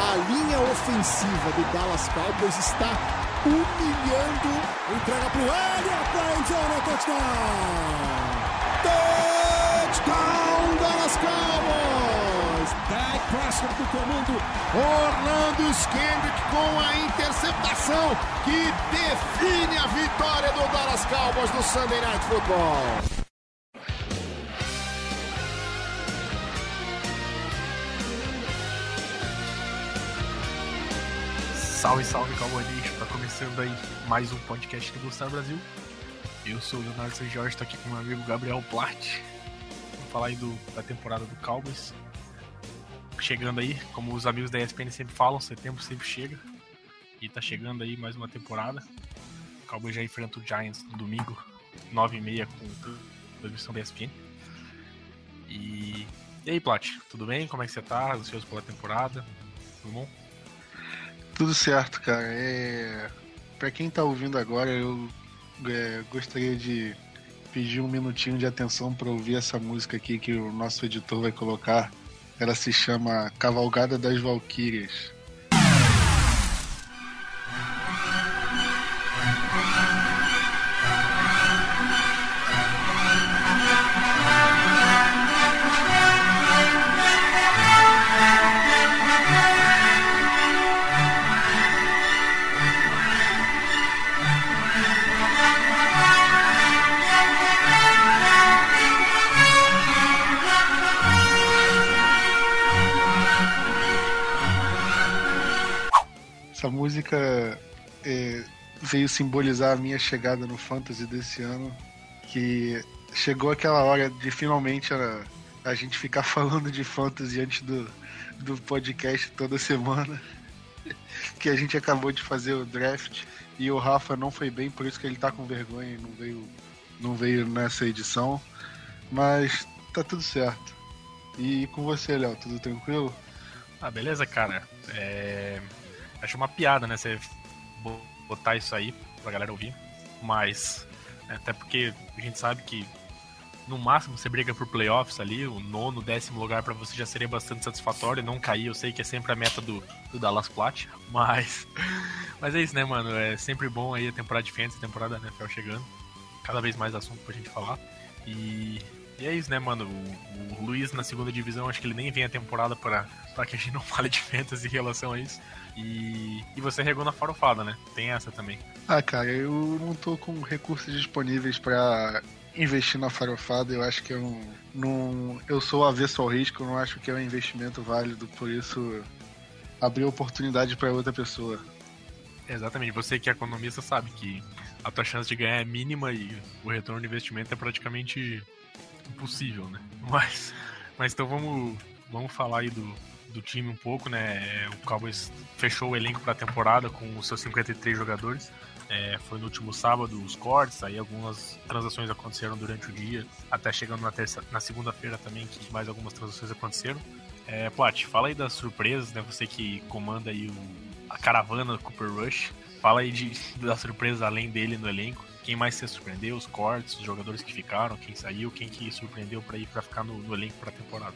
A linha ofensiva do Dallas Cowboys está humilhando. Entrega para o Elliott para endzone, é touchdown! Touchdown, Dallas Cowboys! Dak Prescott do comando. Orlando Skendrick com a interceptação que define a vitória do Dallas Cowboys no Sunday Night Football. Salve, salve, Cowboy Nation. Tá começando aí mais um podcast do Gostar Brasil. Eu sou o Leonardo São Jorge, tô aqui com meu amigo Gabriel Platt. Vamos falar aí do, da temporada do Cowboys. Chegando aí, como os amigos da ESPN sempre falam, setembro sempre chega. E tá chegando aí mais uma temporada. O Cowboys já enfrenta o Giants no domingo, 9h30 com transmissão da ESPN. E... e aí, Plat, tudo bem? Como é que você tá? Ansioso pela temporada? Tudo bom? Tudo certo, cara. É... Pra quem tá ouvindo agora, eu é, gostaria de pedir um minutinho de atenção para ouvir essa música aqui que o nosso editor vai colocar. Ela se chama Cavalgada das Valquírias. Veio simbolizar a minha chegada no Fantasy desse ano, que chegou aquela hora de finalmente a, a gente ficar falando de Fantasy antes do, do podcast toda semana, que a gente acabou de fazer o draft e o Rafa não foi bem, por isso que ele tá com vergonha e não veio, não veio nessa edição, mas tá tudo certo. E com você, Léo, tudo tranquilo? Ah, beleza, cara. É... Acho uma piada, né? Você botar isso aí pra galera ouvir. Mas, né, até porque a gente sabe que no máximo você briga por playoffs ali, o nono, décimo lugar para você já seria bastante satisfatório, não cair, eu sei que é sempre a meta do, do Dallas Plat, mas mas é isso, né, mano, é sempre bom aí a temporada de Fantasy, a temporada NFL chegando, cada vez mais assunto pra gente falar, e, e é isso, né, mano, o, o, Luiz na segunda divisão, acho que ele nem vem a temporada para que a gente não fale de Fantasy em relação a isso, e, e você regou na farofada, né? Tem essa também. Ah, cara, eu não tô com recursos disponíveis para investir na farofada. Eu acho que eu não, eu sou avesso ao risco. Eu não acho que é um investimento válido. Por isso, abrir oportunidade para outra pessoa. Exatamente. Você que é economista sabe que a tua chance de ganhar é mínima e o retorno do investimento é praticamente impossível, né? Mas, mas então vamos, vamos falar aí do, do time um pouco, né? O Cowboys fechou o elenco para a temporada com os seus 53 jogadores. É, foi no último sábado os cortes, aí algumas transações aconteceram durante o dia, até chegando na, terça, na segunda-feira também, que mais algumas transações aconteceram. É, Plat, fala aí das surpresas, né? Você que comanda aí o, a caravana do Cooper Rush. Fala aí de, das surpresas além dele no elenco. Quem mais se surpreendeu? Os cortes, os jogadores que ficaram, quem saiu, quem que surpreendeu para ir para ficar no, no elenco para a temporada.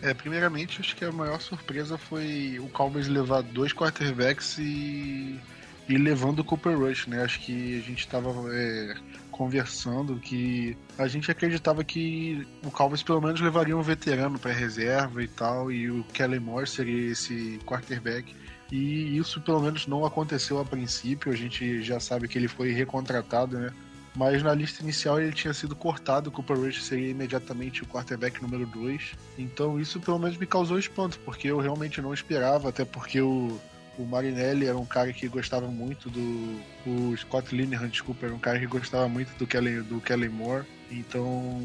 É, primeiramente, acho que a maior surpresa foi o Cowboys levar dois quarterbacks e, e levando o Cooper Rush, né? Acho que a gente estava é, conversando que a gente acreditava que o Cowboys pelo menos levaria um veterano para reserva e tal, e o Kellen Moore seria esse quarterback. E isso pelo menos não aconteceu a princípio, a gente já sabe que ele foi recontratado, né? mas na lista inicial ele tinha sido cortado, o Cooper Rush seria imediatamente o quarterback número 2. Então isso pelo menos me causou espanto, porque eu realmente não esperava, até porque o, o Marinelli era um cara que gostava muito do. O Scott Linehan, desculpa, era um cara que gostava muito do Kellen, do Kellen Moore. Então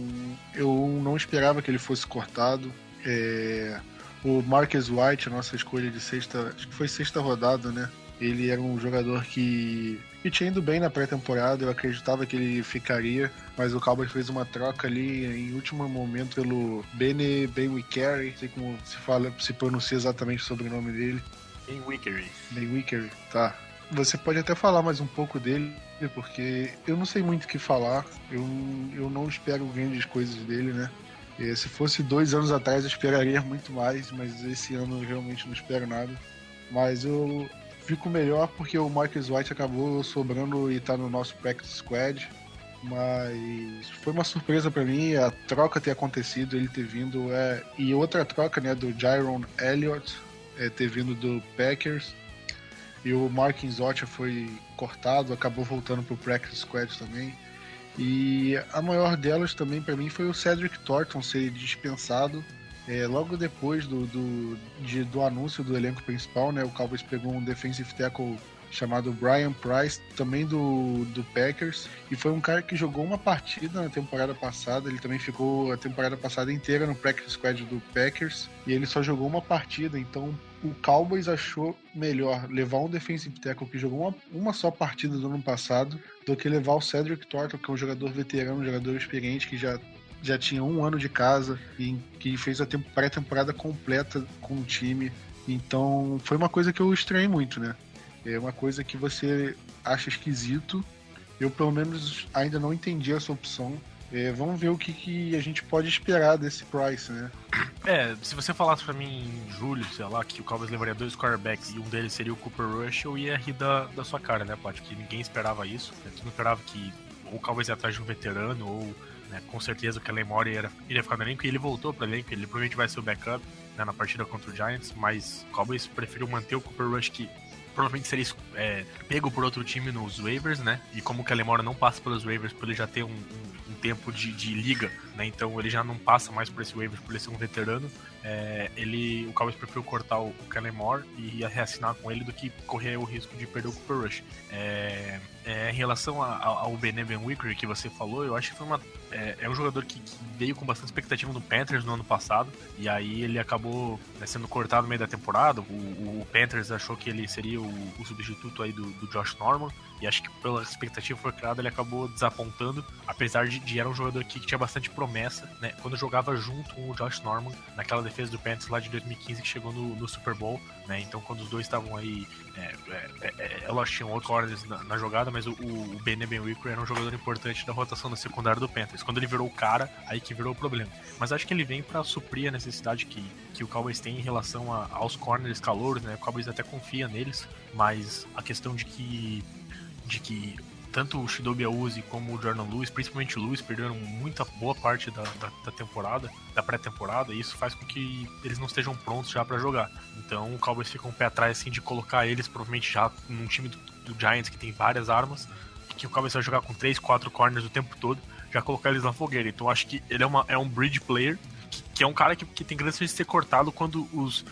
eu não esperava que ele fosse cortado. É, O Marcus White, a nossa escolha de sexta, acho que foi sexta rodada, né? Ele era um jogador que, que tinha ido bem na pré-temporada, eu acreditava que ele ficaria, mas o Cowboys fez uma troca ali em último momento pelo Bene Benwickery, não sei como se fala, se pronuncia exatamente o sobrenome dele. Benwickery. Benwickery, tá. Você pode até falar mais um pouco dele, porque eu não sei muito o que falar, eu, eu não espero grandes coisas dele, né? E se fosse dois anos atrás eu esperaria muito mais, mas esse ano eu realmente não espero nada. Mas eu fico melhor porque o Marcus White acabou sobrando e tá no nosso practice squad. Mas foi uma surpresa para mim a troca ter acontecido, ele ter vindo. É... E outra troca, né, do Jaron Elliott é, ter vindo do Packers. E o Mark Zotia foi cortado, acabou voltando pro practice squad também. E a maior delas também para mim foi o Cedric Thornton ser dispensado é, logo depois do, do, de, do anúncio do elenco principal, né, o Cowboys pegou um defensive tackle chamado Brian Price, também do, do Packers, e foi um cara que jogou uma partida na temporada passada, ele também ficou a temporada passada inteira no practice squad do Packers, e ele só jogou uma partida, então o Cowboys achou melhor levar um defensive tackle que jogou uma, uma só partida do ano passado, do que levar o Cedric Thornton, que é um jogador veterano, um jogador experiente, que já já tinha um ano de casa e que fez a pré-temporada completa com o time. Então foi uma coisa que eu estranhei muito, né? É uma coisa que você acha esquisito. Eu, pelo menos, ainda não entendi essa opção. É, vamos ver o que, que, a gente pode esperar desse Price, né? É, se você falasse pra mim em julho, sei lá, que o Cowboys levaria dois quarterbacks e um deles seria o Cooper Rush, eu ia rir da, da sua cara, né, Paty? Que ninguém esperava isso. Né? Tu não esperava que ou o Cowboys ia atrás de um veterano, ou né, com certeza o Kellen Moore iria, ficar no elenco, e ele voltou pro elenco, ele provavelmente vai ser o backup né, na partida contra o Giants, mas o Cowboys preferiu manter o Cooper Rush, que provavelmente seria é, pego por outro time nos waivers, né? E como o Calemora não passa pelos waivers por ele já ter um, um tempo de, de, liga, né? Então ele já não passa mais por esse waivers por ele ser um veterano. É, ele, o Cowboys preferiu cortar o, o Calemore e reassinar com ele do que correr o risco de perder o Cooper Rush. É, é, em relação a, ao Beneven Wicker que você falou, eu acho que foi uma. É, é um jogador que, que, veio com bastante expectativa no Panthers no ano passado, e aí ele acabou né, sendo cortado no meio da temporada. O, o, Panthers achou que ele seria o, o substituto aí do, do, Josh Norman, e acho que pela expectativa foi criada, ele acabou desapontando, apesar de, de era um jogador que tinha bastante promessa, né? Quando jogava junto com o Josh Norman, naquela defesa do Panthers lá de 2015 que chegou no, no Super Bowl, né? Então quando os dois estavam aí. É, é, é, é tinham outros corners na, na jogada mas o, o Ben Wicker era um jogador importante da rotação da secundária do Panthers. Quando ele virou o cara, aí que virou o problema. Mas acho que ele vem para suprir a necessidade que, que o Cowboys tem em relação a, aos corners calouros, né? O Cowboys até confia neles, mas a questão de que de que tanto o Shidobi Awuzi como o Jordan Lewis, principalmente o Lewis, perderam muita boa parte da, da, da temporada, da pré-temporada, e isso faz com que eles não estejam prontos já para jogar. Então o Cowboys fica um pé atrás assim, de colocar eles provavelmente já num time do, do Giants que tem várias armas, que o Cowboys vai jogar com 3, 4 corners o tempo todo, já colocar eles na fogueira. Então acho que ele é, uma, é um bridge player, que, que é um cara que, que tem grande chance de ser cortado quando os,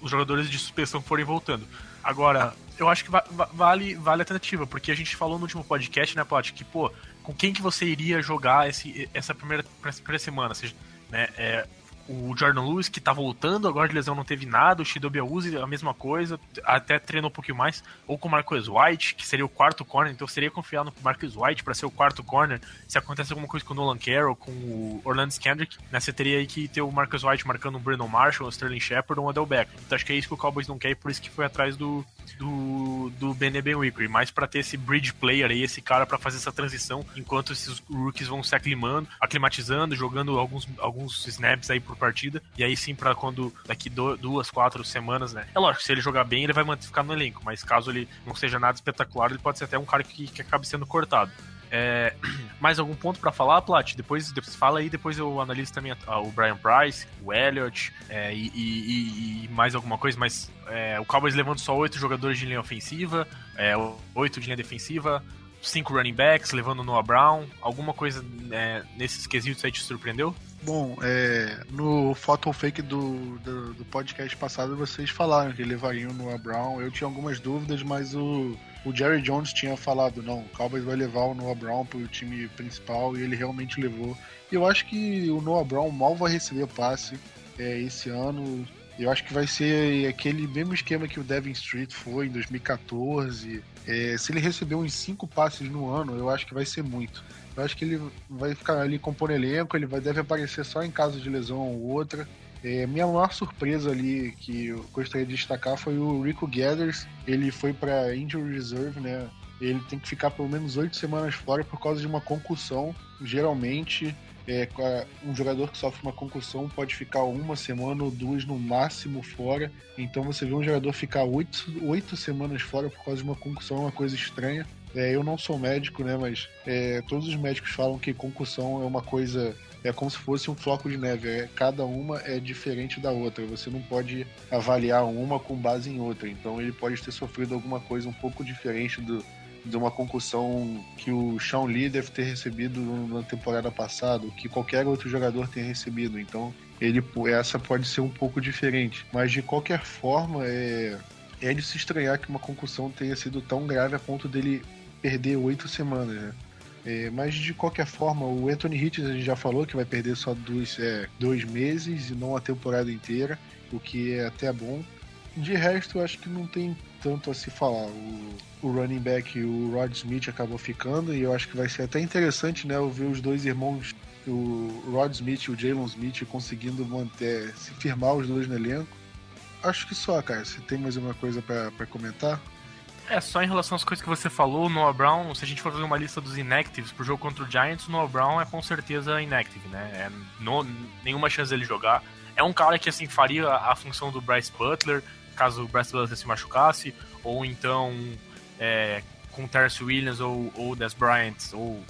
os jogadores de suspensão forem voltando. Agora, eu acho que va vale, vale a tentativa, porque a gente falou no último podcast, né, Plot, que, pô, com quem que você iria jogar esse, essa primeira, primeira semana? Seja, né, é, o Jordan Lewis, que tá voltando, agora de lesão não teve nada, o Shidobi Awuzi, a mesma coisa, até treinou um pouquinho mais, ou com o Marcus White, que seria o quarto corner, então seria confiar no Marcus White para ser o quarto corner, se acontece alguma coisa com o Nolan Carroll, com o Orlando Kendrick, né, você teria aí que ter o Marcus White marcando o Brandon Marshall, o Sterling Shepard ou o Odell. Então acho que é isso que o Cowboys não quer e por isso que foi atrás do, do, do Bene Ben Wickery, mais para ter esse bridge player aí, esse cara para fazer essa transição, enquanto esses rookies vão se aclimando, aclimatizando, jogando alguns, alguns snaps aí por partida, e aí sim para quando daqui do, duas, quatro semanas, né? É lógico, se ele jogar bem, ele vai ficar no elenco, mas caso ele não seja nada espetacular, ele pode ser até um cara que, que acabe sendo cortado. É, mais algum ponto para falar, Plat? Depois, depois fala aí, depois eu analiso também o Brian Price, o Elliott é, e, e, e, mais alguma coisa, mas é, o Cowboys levando só oito jogadores de linha ofensiva, é, oito de linha defensiva, cinco running backs, levando Noah Brown. Alguma coisa é, nesses quesitos aí te surpreendeu? Bom, é, no photo fake do, do, do, podcast passado vocês falaram que levariam o Noah Brown. Eu tinha algumas dúvidas, mas o, o Jerry Jones tinha falado, não, o Cowboys vai levar o Noah Brown pro time principal e ele realmente levou. Eu acho que o Noah Brown mal vai receber passe é, esse ano Eu acho que vai ser aquele mesmo esquema que o Devin Street foi em 2014. É, se ele receber uns cinco passes no ano, eu acho que vai ser muito. Eu acho que ele vai ficar ali compondo elenco, ele vai, deve aparecer só em caso de lesão ou outra. É, minha maior surpresa ali que eu gostaria de destacar foi o Rico Gathers. Ele foi para Injury Reserve, né? Ele tem que ficar pelo menos oito semanas fora por causa de uma concussão. Geralmente, é, um jogador que sofre uma concussão pode ficar uma semana ou duas no máximo fora. Então você vê um jogador ficar oito, oito semanas fora por causa de uma concussão é uma coisa estranha. É, eu não sou médico, né? Mas é, todos os médicos falam que concussão é uma coisa. É como se fosse um floco de neve. É, cada uma é diferente da outra. Você não pode avaliar uma com base em outra. Então ele pode ter sofrido alguma coisa um pouco diferente do, de uma concussão que o Sean Lee deve ter recebido na temporada passada, que qualquer outro jogador tenha recebido. Então, ele essa pode ser um pouco diferente. Mas de qualquer forma, é, é de se estranhar que uma concussão tenha sido tão grave a ponto dele perder oito semanas, né? É, mas de qualquer forma, o Anthony Hitchens a gente já falou que vai perder só dois, é, dois meses e não a temporada inteira, o que é até bom. De resto, eu acho que não tem tanto a se falar. O, o running back, o Rod Smith, acabou ficando e eu acho que vai ser até interessante, né? Ver os dois irmãos, o Rod Smith e o Jalen Smith, conseguindo manter, se firmar os dois no elenco. Acho que só, cara. Se tem mais alguma coisa para comentar? É, só em relação às coisas que você falou, o Noah Brown, se a gente for fazer uma lista dos inactives pro jogo contra o Giants, o Noah Brown é com certeza inactive, né? É no, nenhuma chance dele jogar. É um cara que, assim, faria a função do Bryce Butler, caso o Bryce Butler se machucasse, ou então é, com o Terrence Williams ou o Des Bryant, ou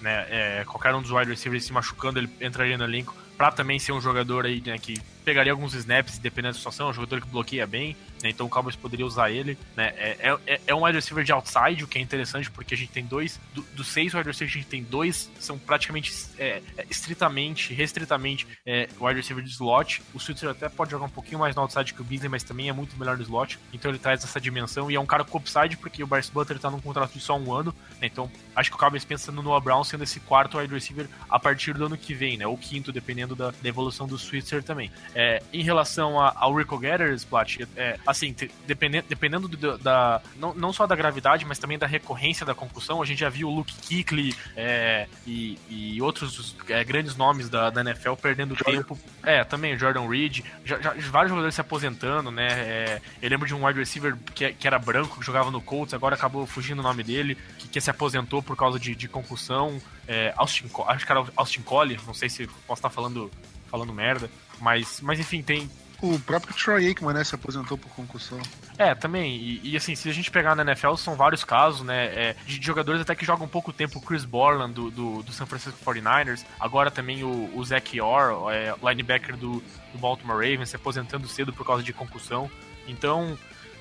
né, é, qualquer um dos wide receivers se machucando, ele entraria no elenco para também ser um jogador aí né, que pegaria alguns snaps dependendo da situação, é um jogador que bloqueia bem, né, então o Cowboys poderia usar ele. Né, é, é, é, um wide receiver de outside, o que é interessante porque a gente tem dois, do, dos seis wide receivers a gente tem dois, são praticamente é, é estritamente, restritamente é, wide receiver de slot. O Switzer até pode jogar um pouquinho mais no outside que o Beasley, mas também é muito melhor no slot, então ele traz essa dimensão e é um cara com upside porque o Bryce Butler tá num contrato de só um ano, né, então acho que o Cowboys pensa no Noah Brown sendo esse quarto wide receiver a partir do ano que vem, né, ou quinto, dependendo da, da evolução do Switzer também. É, em relação a, ao Rico Gathers, Plat, é, assim, dependendo, dependendo do, da. Não, não só da gravidade, mas também da recorrência da concussão, a gente já viu o Luke Kuechly é, e, e, outros é, grandes nomes da, da NFL perdendo Jordan. tempo. É, também o Jordan Reed, já, já, vários jogadores se aposentando, né? É, eu lembro de um wide receiver que, que era branco, que jogava no Colts, agora acabou fugindo o nome dele, que, que se aposentou por causa de, de concussão. É, Austin, acho que era Austin Collie, não sei se posso estar falando, falando merda. Mas, mas enfim, tem. O próprio Troy Aikman, né, se aposentou por concussão. É, também. E, e, assim, se a gente pegar na NFL, são vários casos, né? É, de jogadores até que jogam pouco tempo. O Chris Borland, do, do, do San Francisco 49ers. Agora também o, o Zach Orr, é, linebacker do, do Baltimore Ravens, se aposentando cedo por causa de concussão. Então,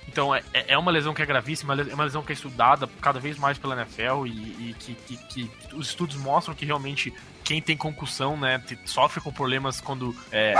então é, é uma lesão que é gravíssima, é uma lesão que é estudada cada vez mais pela NFL e, e que, que, que, os estudos mostram que realmente quem tem concussão, né, sofre com problemas quando é, é,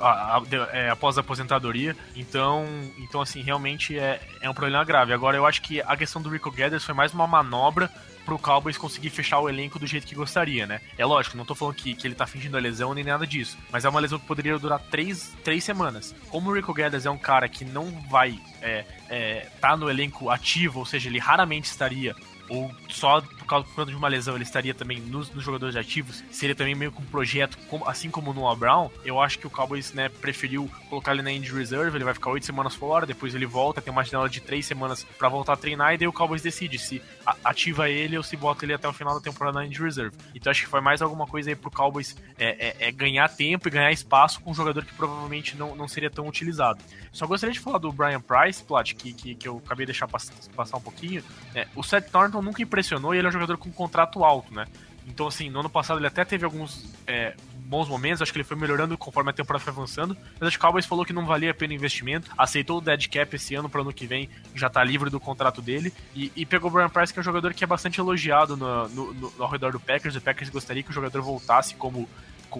a, a, é, após a aposentadoria. Então, então assim, realmente é, é um problema grave. Agora, eu acho que a questão do Rico Gathers foi mais uma manobra pro Cowboys conseguir fechar o elenco do jeito que gostaria, né? É lógico, não tô falando que, que ele tá fingindo a lesão nem nada disso, mas é uma lesão que poderia durar três, três semanas. Como o Rico Gathers é um cara que não vai é, é, tá no elenco ativo, ou seja, ele raramente estaria ou só por causa de uma lesão ele estaria também nos, nos jogadores ativos, seria também meio que um projeto, como, assim como no Brown, eu acho que o Cowboys né, preferiu colocar ele na injury reserve, ele vai ficar oito semanas fora, depois ele volta, tem uma janela de três semanas para voltar a treinar, e daí o Cowboys decide se ativa ele ou se bota ele até o final da temporada na injury reserve. Então acho que foi mais alguma coisa aí pro Cowboys é, é, é ganhar tempo e ganhar espaço com um jogador que provavelmente não, não seria tão utilizado. Só gostaria de falar do Brian Price, Plat, que, que, que eu acabei de deixar passar um pouquinho. É, o Seth Thornton nunca impressionou e ele é um jogador com contrato alto, né? Então, assim, no ano passado ele até teve alguns é, bons momentos, acho que ele foi melhorando conforme a temporada foi avançando, mas acho que o Cowboys falou que não valia a pena investimento, aceitou o dead cap esse ano para ano que vem, já tá livre do contrato dele, e, e, pegou o Brian Price, que é um jogador que é bastante elogiado no, no, no, ao redor do Packers, o Packers gostaria que o jogador voltasse como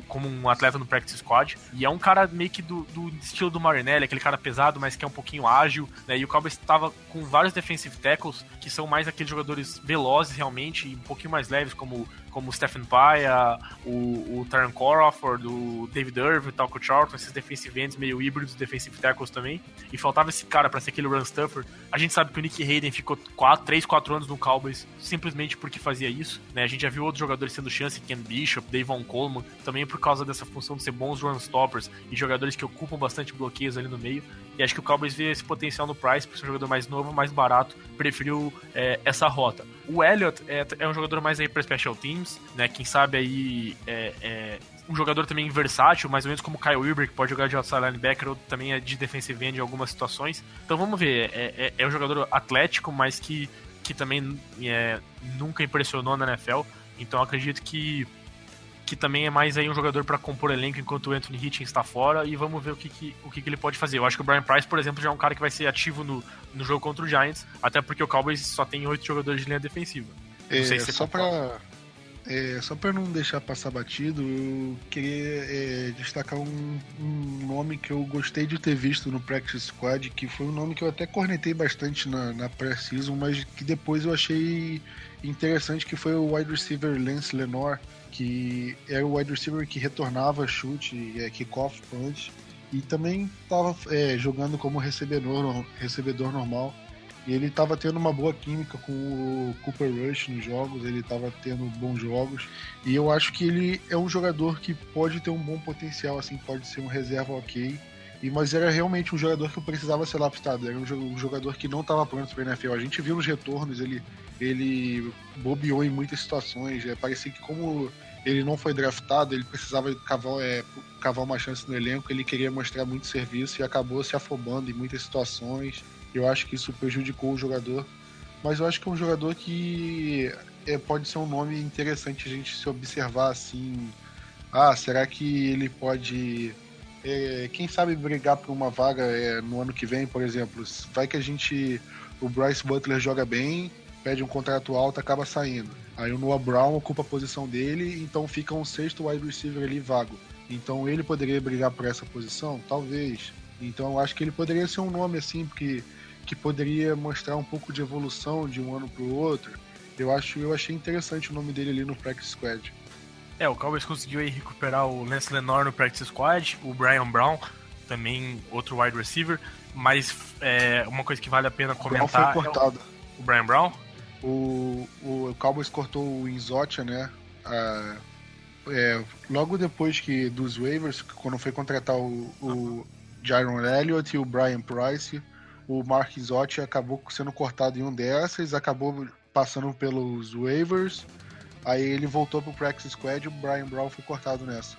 como um atleta no practice squad. E é um cara meio que do, do estilo do Marinelli, aquele cara pesado, mas que é um pouquinho ágil, né? E o Cowboys estava com vários defensive tackles, que são mais aqueles jogadores velozes realmente, e um pouquinho mais leves, como como o Stephen Paia, o, o Taran Crawford, o David Irving, o Talco Charlton, esses defensive ends meio híbridos, defensive tackles também. E faltava esse cara para ser aquele run stuffer. A gente sabe que o Nick Hayden ficou 4, 3, 4 anos no Cowboys simplesmente porque fazia isso. Né? A gente já viu outros jogadores tendo chance, Ken Bishop, Davon Coleman, também por causa dessa função de ser bons run stoppers e jogadores que ocupam bastante bloqueios ali no meio. E acho que o Cowboys vê esse potencial no Price, por ser um jogador mais novo, mais barato, preferiu é, essa rota. O Elliott é, é, um jogador mais aí para special teams, né? Quem sabe aí é, é, um jogador também versátil, mais ou menos como o Kyle Wilber, que pode jogar de outside linebacker ou também é de defensive end em algumas situações. Então vamos ver, é, é, é um jogador atlético, mas que, que também é, nunca impressionou na NFL. Então acredito que que também é mais aí um jogador para compor elenco enquanto o Anthony Hitchens está fora e vamos ver o que, que o que, que, ele pode fazer. Eu acho que o Brian Price, por exemplo, já é um cara que vai ser ativo no, no jogo contra o Giants, até porque o Cowboys só tem oito jogadores de linha defensiva. Não é, sei se só para é, só para não deixar passar batido, eu queria é, destacar um, um, nome que eu gostei de ter visto no Practice Squad, que foi um nome que eu até cornetei bastante na, na pré-season, mas que depois eu achei interessante, que foi o wide receiver Lance Lenore, que era o wide receiver que retornava chute, é, kickoff punch, e também estava é, jogando como recebedor, recebedor normal. E ele estava tendo uma boa química com o Cooper Rush nos jogos, ele estava tendo bons jogos. E eu acho que ele é um jogador que pode ter um bom potencial, assim, pode ser um reserva ok. E, mas era realmente um jogador que precisava ser lapidado, era um jogador que não estava pronto para a NFL. A gente viu nos retornos, ele, ele bobeou em muitas situações. É, parecia que como ele não foi draftado, ele precisava cavar, é, cavar uma chance no elenco, ele queria mostrar muito serviço e acabou se afobando em muitas situações. Eu acho que isso prejudicou o jogador. Mas eu acho que é um jogador que é, pode ser um nome interessante a gente se observar assim. Ah, será que ele pode. É, quem sabe brigar por uma vaga é, no ano que vem, por exemplo? Vai que a gente. O Bryce Butler joga bem, pede um contrato alto, acaba saindo Aí o Noah Brown ocupa a posição dele, então fica um sexto wide receiver ali vago. Então ele poderia brigar por essa posição? Talvez. Então eu acho que ele poderia ser um nome assim, porque que poderia mostrar um pouco de evolução de um ano para o outro. Eu acho, eu achei interessante o nome dele ali no practice squad. É, o Cowboys conseguiu aí recuperar o Lance Lenore no practice squad, o Brian Brown também outro wide receiver, mas é, uma coisa que vale a pena comentar. O Brown foi cortado. É o, o Brian Brown? O, o Cowboys cortou o Inzotia, né? A, é, logo depois que dos waivers, quando foi contratar o, o Jaron Elliott e o Brian Price, o Mark Inzotia acabou sendo cortado em um dessas, acabou passando pelos waivers, aí ele voltou pro practice squad e o Brian Brown foi cortado nessa.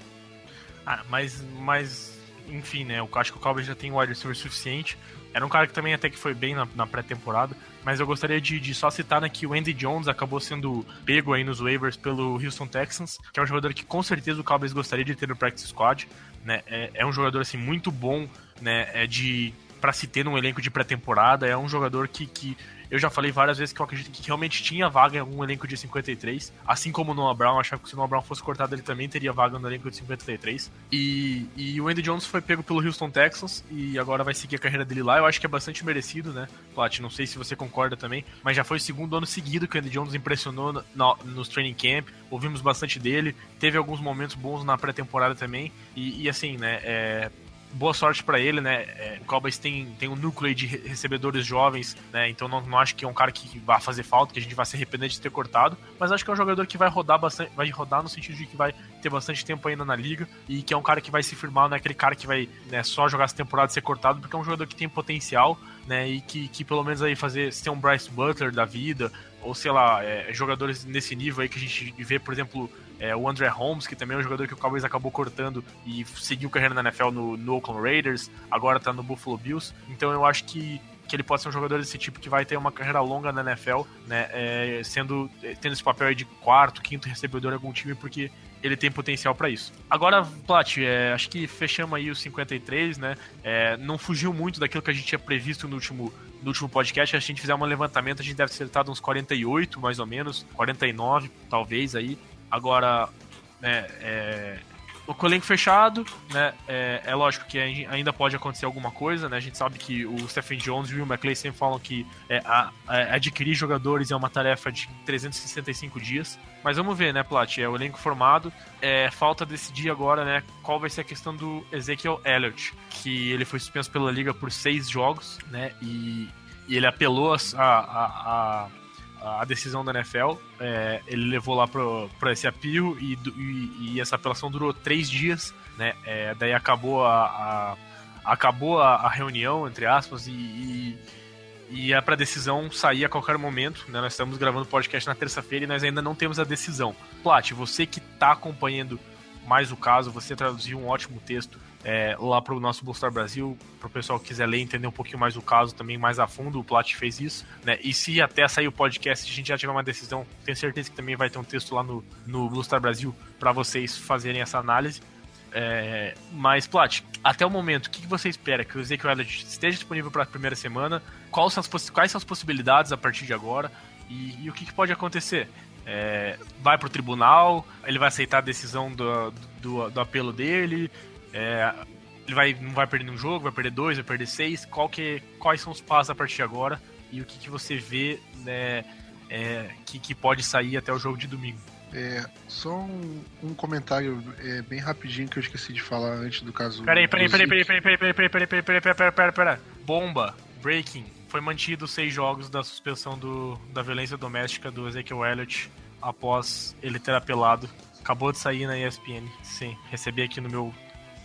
Ah, mas, mas enfim, né? Eu acho que o Cowboys já tem wide receiver suficiente. Era um cara que também até que foi bem na, na pré-temporada. Mas eu gostaria de, de, só citar né, que o Andy Jones acabou sendo pego aí nos waivers pelo Houston Texans, que é um jogador que com certeza o Cowboys gostaria de ter no practice squad. Né? É, é um jogador assim muito bom, né? É de para se ter num elenco de pré-temporada. É um jogador que, que eu já falei várias vezes que eu acredito que realmente tinha vaga em um elenco de 53. Assim como o Noah Brown, achava que se o Noah Brown fosse cortado, ele também teria vaga no elenco de 53. E, e o Andy Jones foi pego pelo Houston Texans e agora vai seguir a carreira dele lá. Eu acho que é bastante merecido, né? Plat, não sei se você concorda também, mas já foi o segundo ano seguido que o Andy Jones impressionou no, no, nos training camp. Ouvimos bastante dele. Teve alguns momentos bons na pré-temporada também. E, e assim, né? É, boa sorte para ele, né? É, o Cowboys tem, tem um núcleo de recebedores jovens, né? Então não, não acho que é um cara que vai fazer falta, que a gente vai se arrepender de ter cortado, mas acho que é um jogador que vai rodar bastante, vai rodar no sentido de que vai ter bastante tempo ainda na liga e que é um cara que vai se firmar, não é aquele cara que vai né, só jogar essa temporada e ser cortado, porque é um jogador que tem potencial, né? E que, que pelo menos aí fazer ser um Bryce Butler da vida, ou sei lá, é, jogadores nesse nível aí que a gente vê, por exemplo, é, o André Holmes, que também é um jogador que o Cowboys acabou cortando e seguiu carreira na NFL no, no Oakland Raiders, agora tá no Buffalo Bills. Então eu acho que que ele pode ser um jogador desse tipo que vai ter uma carreira longa na NFL, né? É, sendo tendo esse papel de quarto, quinto recebedor em algum time, porque ele tem potencial para isso. Agora, Plat, é, acho que fechamos aí os 53, né? É, não fugiu muito daquilo que a gente tinha previsto no último, no último podcast. Se a gente fizer um levantamento, a gente deve ter acertado uns 48, mais ou menos, 49, talvez aí. Agora, né, é, o elenco fechado, né? É, é, lógico que ainda pode acontecer alguma coisa, né? A gente sabe que o Stephen Jones e o McClay sempre falam que é, a, a, adquirir jogadores é uma tarefa de 365 dias. Mas vamos ver, né, Plat? É o elenco formado. É, falta decidir agora, né, qual vai ser a questão do Ezekiel Elliott, que ele foi suspenso pela liga por seis jogos, né? E, e ele apelou a, a, a decisão da NFL. É, ele levou lá para esse apelo e, e, e, essa apelação durou três dias, né? É, daí acabou a, a acabou a, a, reunião, entre aspas, e, e, e é para a decisão sair a qualquer momento. Né? Nós estamos gravando podcast na terça-feira e nós ainda não temos a decisão. Plat, você que está acompanhando mais o caso, você traduziu um ótimo texto é, lá para o nosso Bullstar Brasil, para o pessoal que quiser ler, entender um pouquinho mais o caso também mais a fundo, o Plat fez isso, né? E se até sair o podcast, a gente já tiver uma decisão, tenho certeza que também vai ter um texto lá no, no Bullstar Brasil para vocês fazerem essa análise. É, mas, Plat, até o momento, o que você espera? Que o Ezekiel Elliott esteja disponível para a primeira semana? Quais são, as, quais são as possibilidades a partir de agora? E, e o que, que, pode acontecer? É, vai para o tribunal? Ele vai aceitar a decisão do, do, do apelo dele? É, ele vai, não vai perder um jogo, vai perder dois, vai perder seis. Qual que, quais são os passos a partir de agora? E o que, que você vê né, é, que, que pode sair até o jogo de domingo? É, só um, um comentário é, bem rapidinho que eu esqueci de falar antes do caso. Peraí, peraí, peraí, peraí, peraí, peraí, peraí, peraí, peraí, peraí, peraí, peraí, peraí, peraí. Bomba, breaking. Foi mantido seis jogos da suspensão do, da violência doméstica do Ezekiel Elliott após ele ter apelado. Acabou de sair na ESPN. Sim, recebi aqui no meu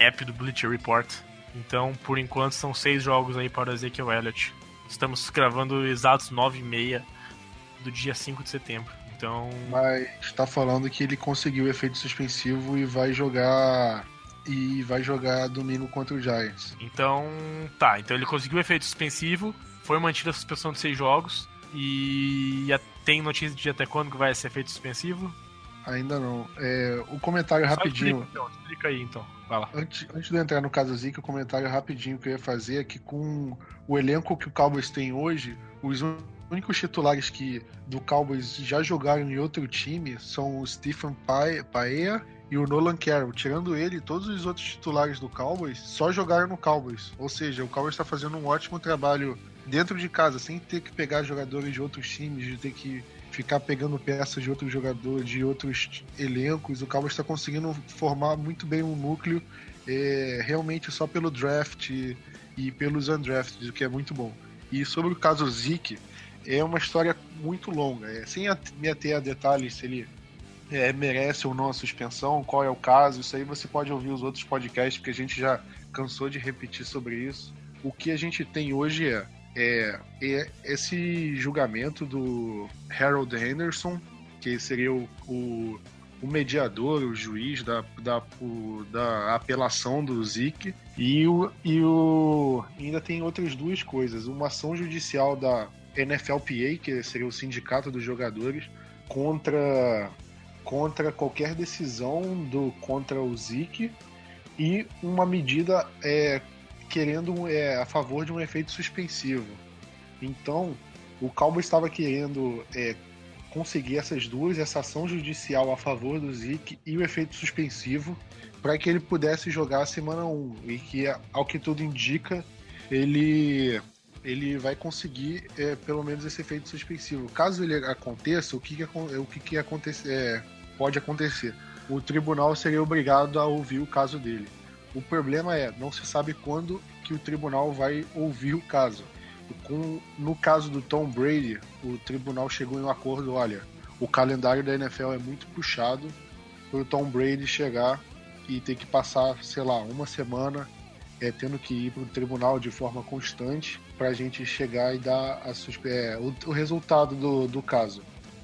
app do Bleacher Report. Então, por enquanto, são seis jogos aí para o Ezekiel Elliott. Estamos gravando exatos nove e meia do dia 5 de setembro. Então. Mas está falando que ele conseguiu o efeito suspensivo e vai jogar. E vai jogar domingo contra o Giants. Então. Tá, então ele conseguiu o efeito suspensivo, foi mantida a suspensão de seis jogos. E tem notícia de até quando que vai ser efeito suspensivo? Ainda não. É, o comentário rapidinho. Explica, então, explica aí então. Antes, antes de eu entrar no caso Zika, o comentário rapidinho que eu ia fazer é que com o elenco que o Cowboys tem hoje, os únicos titulares que do Cowboys já jogaram em outro time são o Stephen Paea e o Nolan Carroll. Tirando ele, todos os outros titulares do Cowboys só jogaram no Cowboys. Ou seja, o Cowboys está fazendo um ótimo trabalho dentro de casa, sem ter que pegar jogadores de outros times, de ter que ficar pegando peças de outros jogadores, de outros elencos. O Cowboys está conseguindo formar muito bem um núcleo é, realmente só pelo draft e, e pelos undrafted, o que é muito bom. E sobre o caso Zeke, é uma história muito longa. É, sem me ater a detalhes se ele é, merece ou não a suspensão, qual é o caso, isso aí você pode ouvir os outros podcasts, porque a gente já cansou de repetir sobre isso. O que a gente tem hoje é é, é esse julgamento do Harold Henderson, que seria o, o, o mediador, o juiz da, da, o, da apelação do Zik, e, o, e o, ainda tem outras duas coisas: uma ação judicial da NFLPA, que seria o sindicato dos jogadores, contra, contra qualquer decisão do contra o Zik, e uma medida é, querendo é, a favor de um efeito suspensivo. Então, o Cowboys estava querendo é, conseguir essas duas, essa ação judicial a favor do Zeke e o efeito suspensivo, para que ele pudesse jogar a semana 1. E que, ao que tudo indica, ele ele vai conseguir é, pelo menos esse efeito suspensivo. Caso ele aconteça, o que, que, o que, que é, pode acontecer? O tribunal seria obrigado a ouvir o caso dele. O problema é, não se sabe quando que o tribunal vai ouvir o caso. Com, no caso do Tom Brady, o tribunal chegou em um acordo, olha, o calendário da NFL é muito puxado para o Tom Brady chegar e ter que passar, sei lá, uma semana é, tendo que ir para o tribunal de forma constante para a gente chegar e dar a é, o, o, resultado do, do caso.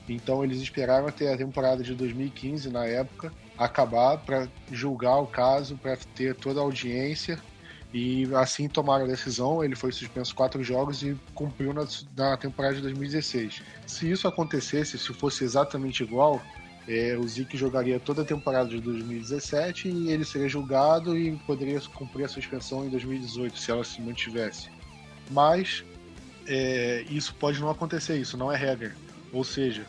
Então eles esperaram até a temporada de 2015, na época, acabar para julgar o caso, para ter toda a audiência e assim tomaram a decisão. Ele foi suspenso quatro jogos e cumpriu na, na temporada de 2016. Se isso acontecesse, se fosse exatamente igual, é, o Zeke jogaria toda a temporada de 2017 e ele seria julgado e poderia cumprir a suspensão em 2018 se ela se mantivesse. Mas é, isso pode não acontecer, isso não é regra. Ou seja,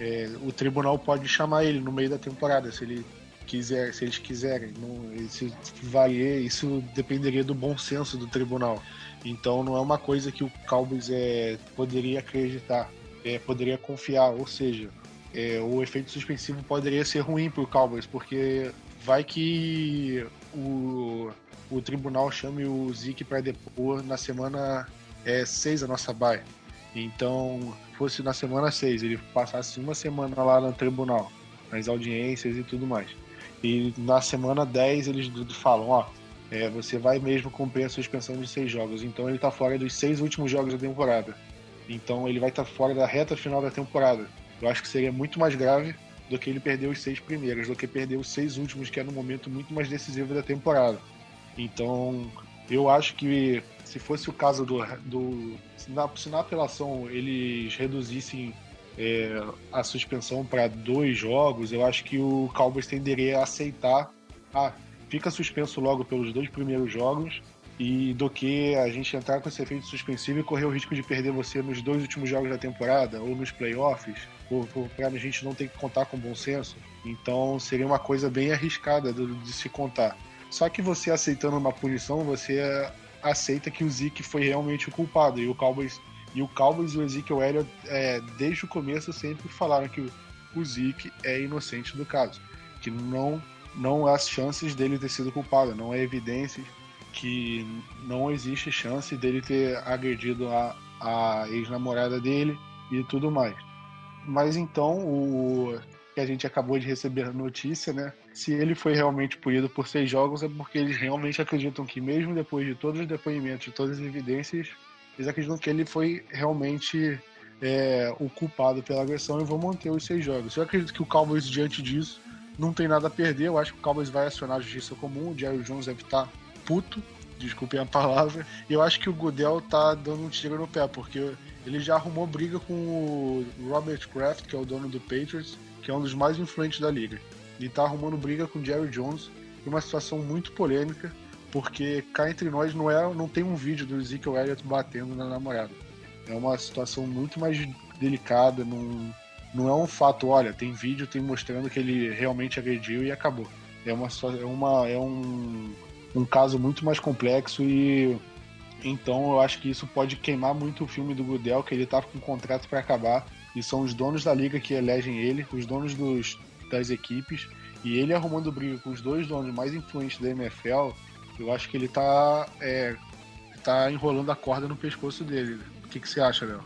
é, o tribunal pode chamar ele no meio da temporada se ele quiser, se eles quiserem. Não, se valer, isso dependeria do bom senso do tribunal. Então não é uma coisa que o Cowboys é, poderia acreditar, é, poderia confiar. Ou seja, é, o efeito suspensivo poderia ser ruim para o Cowboys, porque vai que o, o tribunal chame o Zeke para depor na semana 6 é, a nossa baia. Então, fosse na semana 6, ele passasse uma semana lá no tribunal, nas audiências e tudo mais. E na semana 10 eles falam, ó, é, você vai mesmo cumprir a suspensão de seis jogos. Então ele está fora dos seis últimos jogos da temporada. Então ele vai estar tá fora da reta final da temporada. Eu acho que seria muito mais grave do que ele perder os seis primeiros, do que perder os seis últimos, que é no momento muito mais decisivo da temporada. Então, eu acho que se fosse o caso do. do se, na, se na apelação eles reduzissem é, a suspensão para dois jogos, eu acho que o Cowboys tenderia a aceitar. Ah, fica suspenso logo pelos dois primeiros jogos e do que a gente entrar com esse efeito suspensivo e correr o risco de perder você nos dois últimos jogos da temporada ou nos playoffs, para a gente não ter que contar com bom senso. Então seria uma coisa bem arriscada de, de se contar. Só que você aceitando uma punição, você aceita que o Zeke foi realmente o culpado e o Cowboys e o Cowboys e o Ezekiel Elliott é, desde o começo sempre falaram que o, o Zeke é inocente do caso, que não não há chances dele ter sido culpado, não há evidências que não existe chance dele ter agredido a, a ex-namorada dele e tudo mais. Mas então, o que a gente acabou de receber a notícia, né? Se ele foi realmente punido por seis jogos, é porque eles realmente acreditam que, mesmo depois de todos os depoimentos, de todas as evidências, eles acreditam que ele foi realmente é, o culpado pela agressão e vão manter os seis jogos. Eu acredito que o Cowboys, diante disso, não tem nada a perder. Eu acho que o Cowboys vai acionar a justiça comum. O Jerry Jones deve estar puto, desculpem a palavra. E eu acho que o Goodell tá dando um tiro no pé, porque ele já arrumou briga com o Robert Kraft, que é o dono do Patriots, que é um dos mais influentes da liga. E tá arrumando briga com o Jerry Jones em uma situação muito polêmica, porque cá entre nós não é, não tem um vídeo do Ezekiel Elliott batendo na namorada. É uma situação muito mais delicada, não, não é um fato, olha, tem vídeo, tem mostrando que ele realmente agrediu e acabou. É uma, é uma é um um caso muito mais complexo e então eu acho que isso pode queimar muito o filme do Goodell, que ele tá com um contrato para acabar e são os donos da liga que elegem ele, os donos dos, das equipes e ele arrumando briga com os dois donos mais influentes da NFL, eu acho que ele tá, é, tá enrolando a corda no pescoço dele. O que, que você acha, Léo?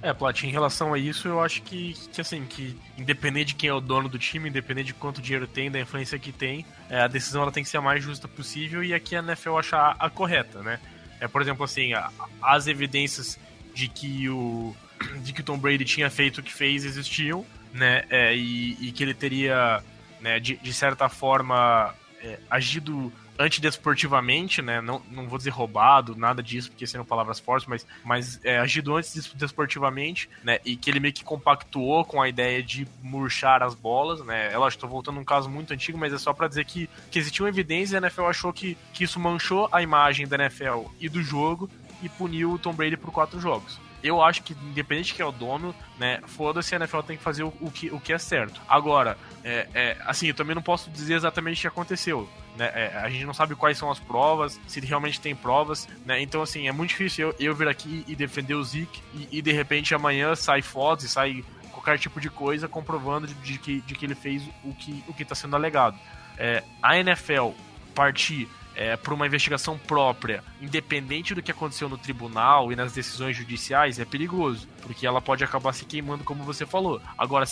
É, Plat, em relação a isso, eu acho que, que assim, que independente de quem é o dono do time, independente de quanto dinheiro tem, da influência que tem, é, a decisão ela tem que ser a mais justa possível e aqui a NFL achar a correta, né? É, por exemplo, assim, a, as evidências de que o de que o Tom Brady tinha feito o que fez existiam, né? É, e, e, que ele teria, né, de, de certa forma, é, agido antidesportivamente, né? Não, não vou dizer roubado, nada disso, porque sendo palavras fortes, mas, mas é, agido antidesportivamente, né? E que ele meio que compactuou com a ideia de murchar as bolas, né? É lógico, tô voltando a um caso muito antigo, mas é só para dizer que, que existiam evidências e a NFL achou que, que isso manchou a imagem da NFL e do jogo e puniu o Tom Brady por quatro jogos eu acho que, independente de quem é o dono, né, foda-se, a NFL tem que fazer o, o, que, o que é certo. Agora, é, é, assim, eu também não posso dizer exatamente o que aconteceu. Né? É, a gente não sabe quais são as provas, se realmente tem provas, né? Então, assim, é muito difícil eu, eu vir aqui e defender o Zeke e, e, de repente amanhã sai fotos e sai qualquer tipo de coisa comprovando de, de que, de que ele fez o que o está sendo alegado. É, a NFL partir é, por uma investigação própria, independente do que aconteceu no tribunal e nas decisões judiciais, é perigoso, porque ela pode acabar se queimando, como você falou. Agora,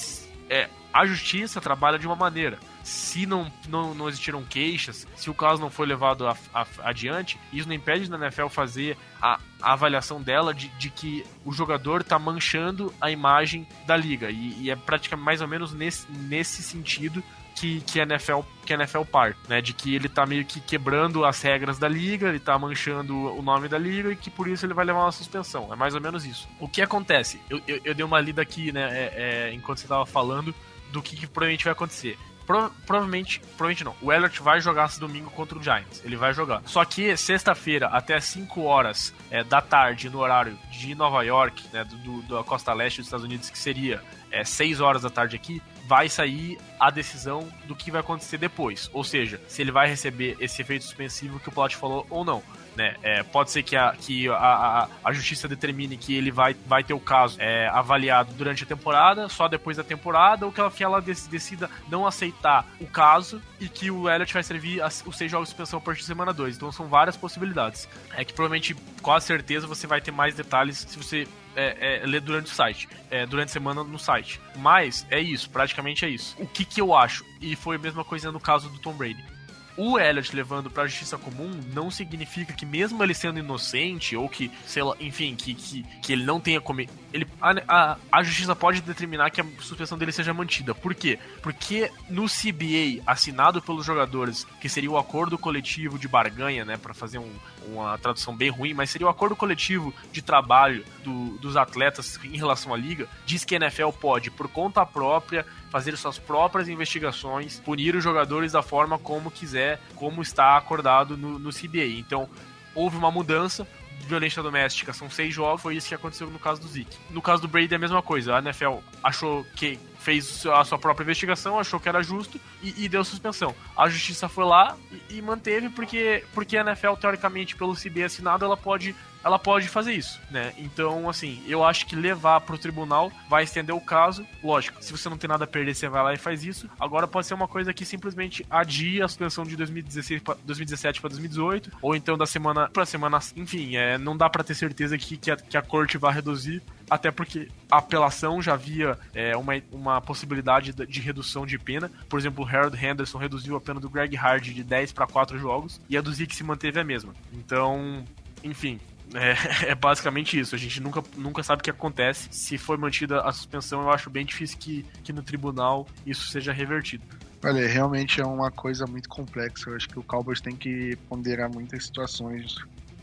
é, a justiça trabalha de uma maneira. Se não, não, não existiram queixas, se o caso não foi levado a, a, adiante, isso não impede da NFL fazer a, a avaliação dela de, de, que o jogador está manchando a imagem da liga. E, e, é praticamente mais ou menos nesse, nesse sentido que, que, NFL, que NFL parte, né? De que ele tá meio que quebrando as regras da liga, ele tá manchando o nome da liga e que por isso ele vai levar uma suspensão. É mais ou menos isso. O que acontece? Eu, eu, eu dei uma lida aqui, né, é, é, enquanto você tava falando, do que, que provavelmente vai acontecer. Pro, provavelmente, provavelmente não. O Elliott vai jogar esse domingo contra o Giants. Ele vai jogar. Só que sexta-feira, até 5 horas é, da tarde, no horário de Nova York, né, do, do, da costa leste dos Estados Unidos, que seria é, 6 horas da tarde aqui, vai sair a decisão do que vai acontecer depois. Ou seja, se ele vai receber esse efeito suspensivo que o Plot falou ou não. Né? É, pode ser que, a, que a, a, a, justiça determine que ele vai, vai ter o caso é, avaliado durante a temporada, só depois da temporada, ou que ela, que ela decida não aceitar o caso e que o Elliot vai servir os seis jogos de suspensão a partir de semana 2. Então são várias possibilidades. É que provavelmente, com certeza, você vai ter mais detalhes se você é, é, ler durante o site, é, durante a semana no site. Mas é isso, praticamente é isso. O que, que eu acho? E foi a mesma coisa no caso do Tom Brady o Elliot levando pra justiça comum não significa que mesmo ele sendo inocente, ou que, sei lá, enfim, que, que, que ele não tenha cometido. Ele, a, a, a, justiça pode determinar que a suspensão dele seja mantida. Por quê? Porque no CBA, assinado pelos jogadores, que seria o acordo coletivo de barganha, né, para fazer um, uma tradução bem ruim, mas seria o acordo coletivo de trabalho do, dos atletas em relação à liga, diz que a NFL pode, por conta própria, fazer suas próprias investigações, punir os jogadores da forma como quiser, como está acordado no, no CBA. Então, houve uma mudança, violência doméstica são seis jogos, foi isso que aconteceu no caso do Zeke. No caso do Brady é a mesma coisa, a NFL achou que fez a sua própria investigação, achou que era justo e, e deu suspensão. A justiça foi lá e, e, manteve porque, porque a NFL, teoricamente, pelo CB assinado, ela pode ela pode fazer isso, né? Então, assim, eu acho que levar pro tribunal vai estender o caso. Lógico, se você não tem nada a perder, você vai lá e faz isso. Agora pode ser uma coisa que simplesmente adia a suspensão de 2016 pra, 2017 para 2018, ou então da semana para semana, enfim, é, não dá para ter certeza que, que a, que a corte vai reduzir até porque a apelação já havia é, uma, uma possibilidade de redução de pena. Por exemplo, o Harold Henderson reduziu a pena do Greg Hardy de 10 para 4 jogos e a do Zeke se manteve a mesma. Então, enfim, é, é, basicamente isso. A gente nunca, nunca sabe o que acontece. Se for mantida a suspensão, eu acho bem difícil que, que no tribunal isso seja revertido. Olha, realmente é uma coisa muito complexa. Eu acho que o Cowboys tem que ponderar muitas situações.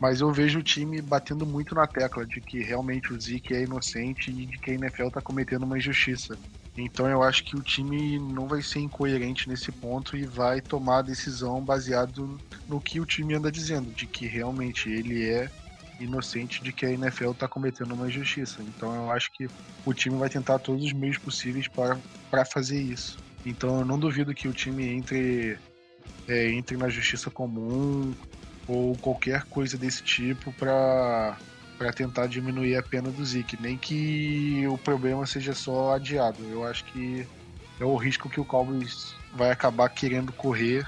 Mas eu vejo o time batendo muito na tecla de que realmente o Zeke é inocente e de que a NFL está cometendo uma injustiça. Então eu acho que o time não vai ser incoerente nesse ponto e vai tomar a decisão baseado no que o time anda dizendo, de que realmente ele é inocente de que a NFL está cometendo uma injustiça. Então eu acho que o time vai tentar todos os meios possíveis para fazer isso. Então eu não duvido que o time entre, é, entre na justiça comum ou qualquer coisa desse tipo para para tentar diminuir a pena do Zeke, nem que o problema seja só adiado. Eu acho que é o risco que o Cowboys vai acabar querendo correr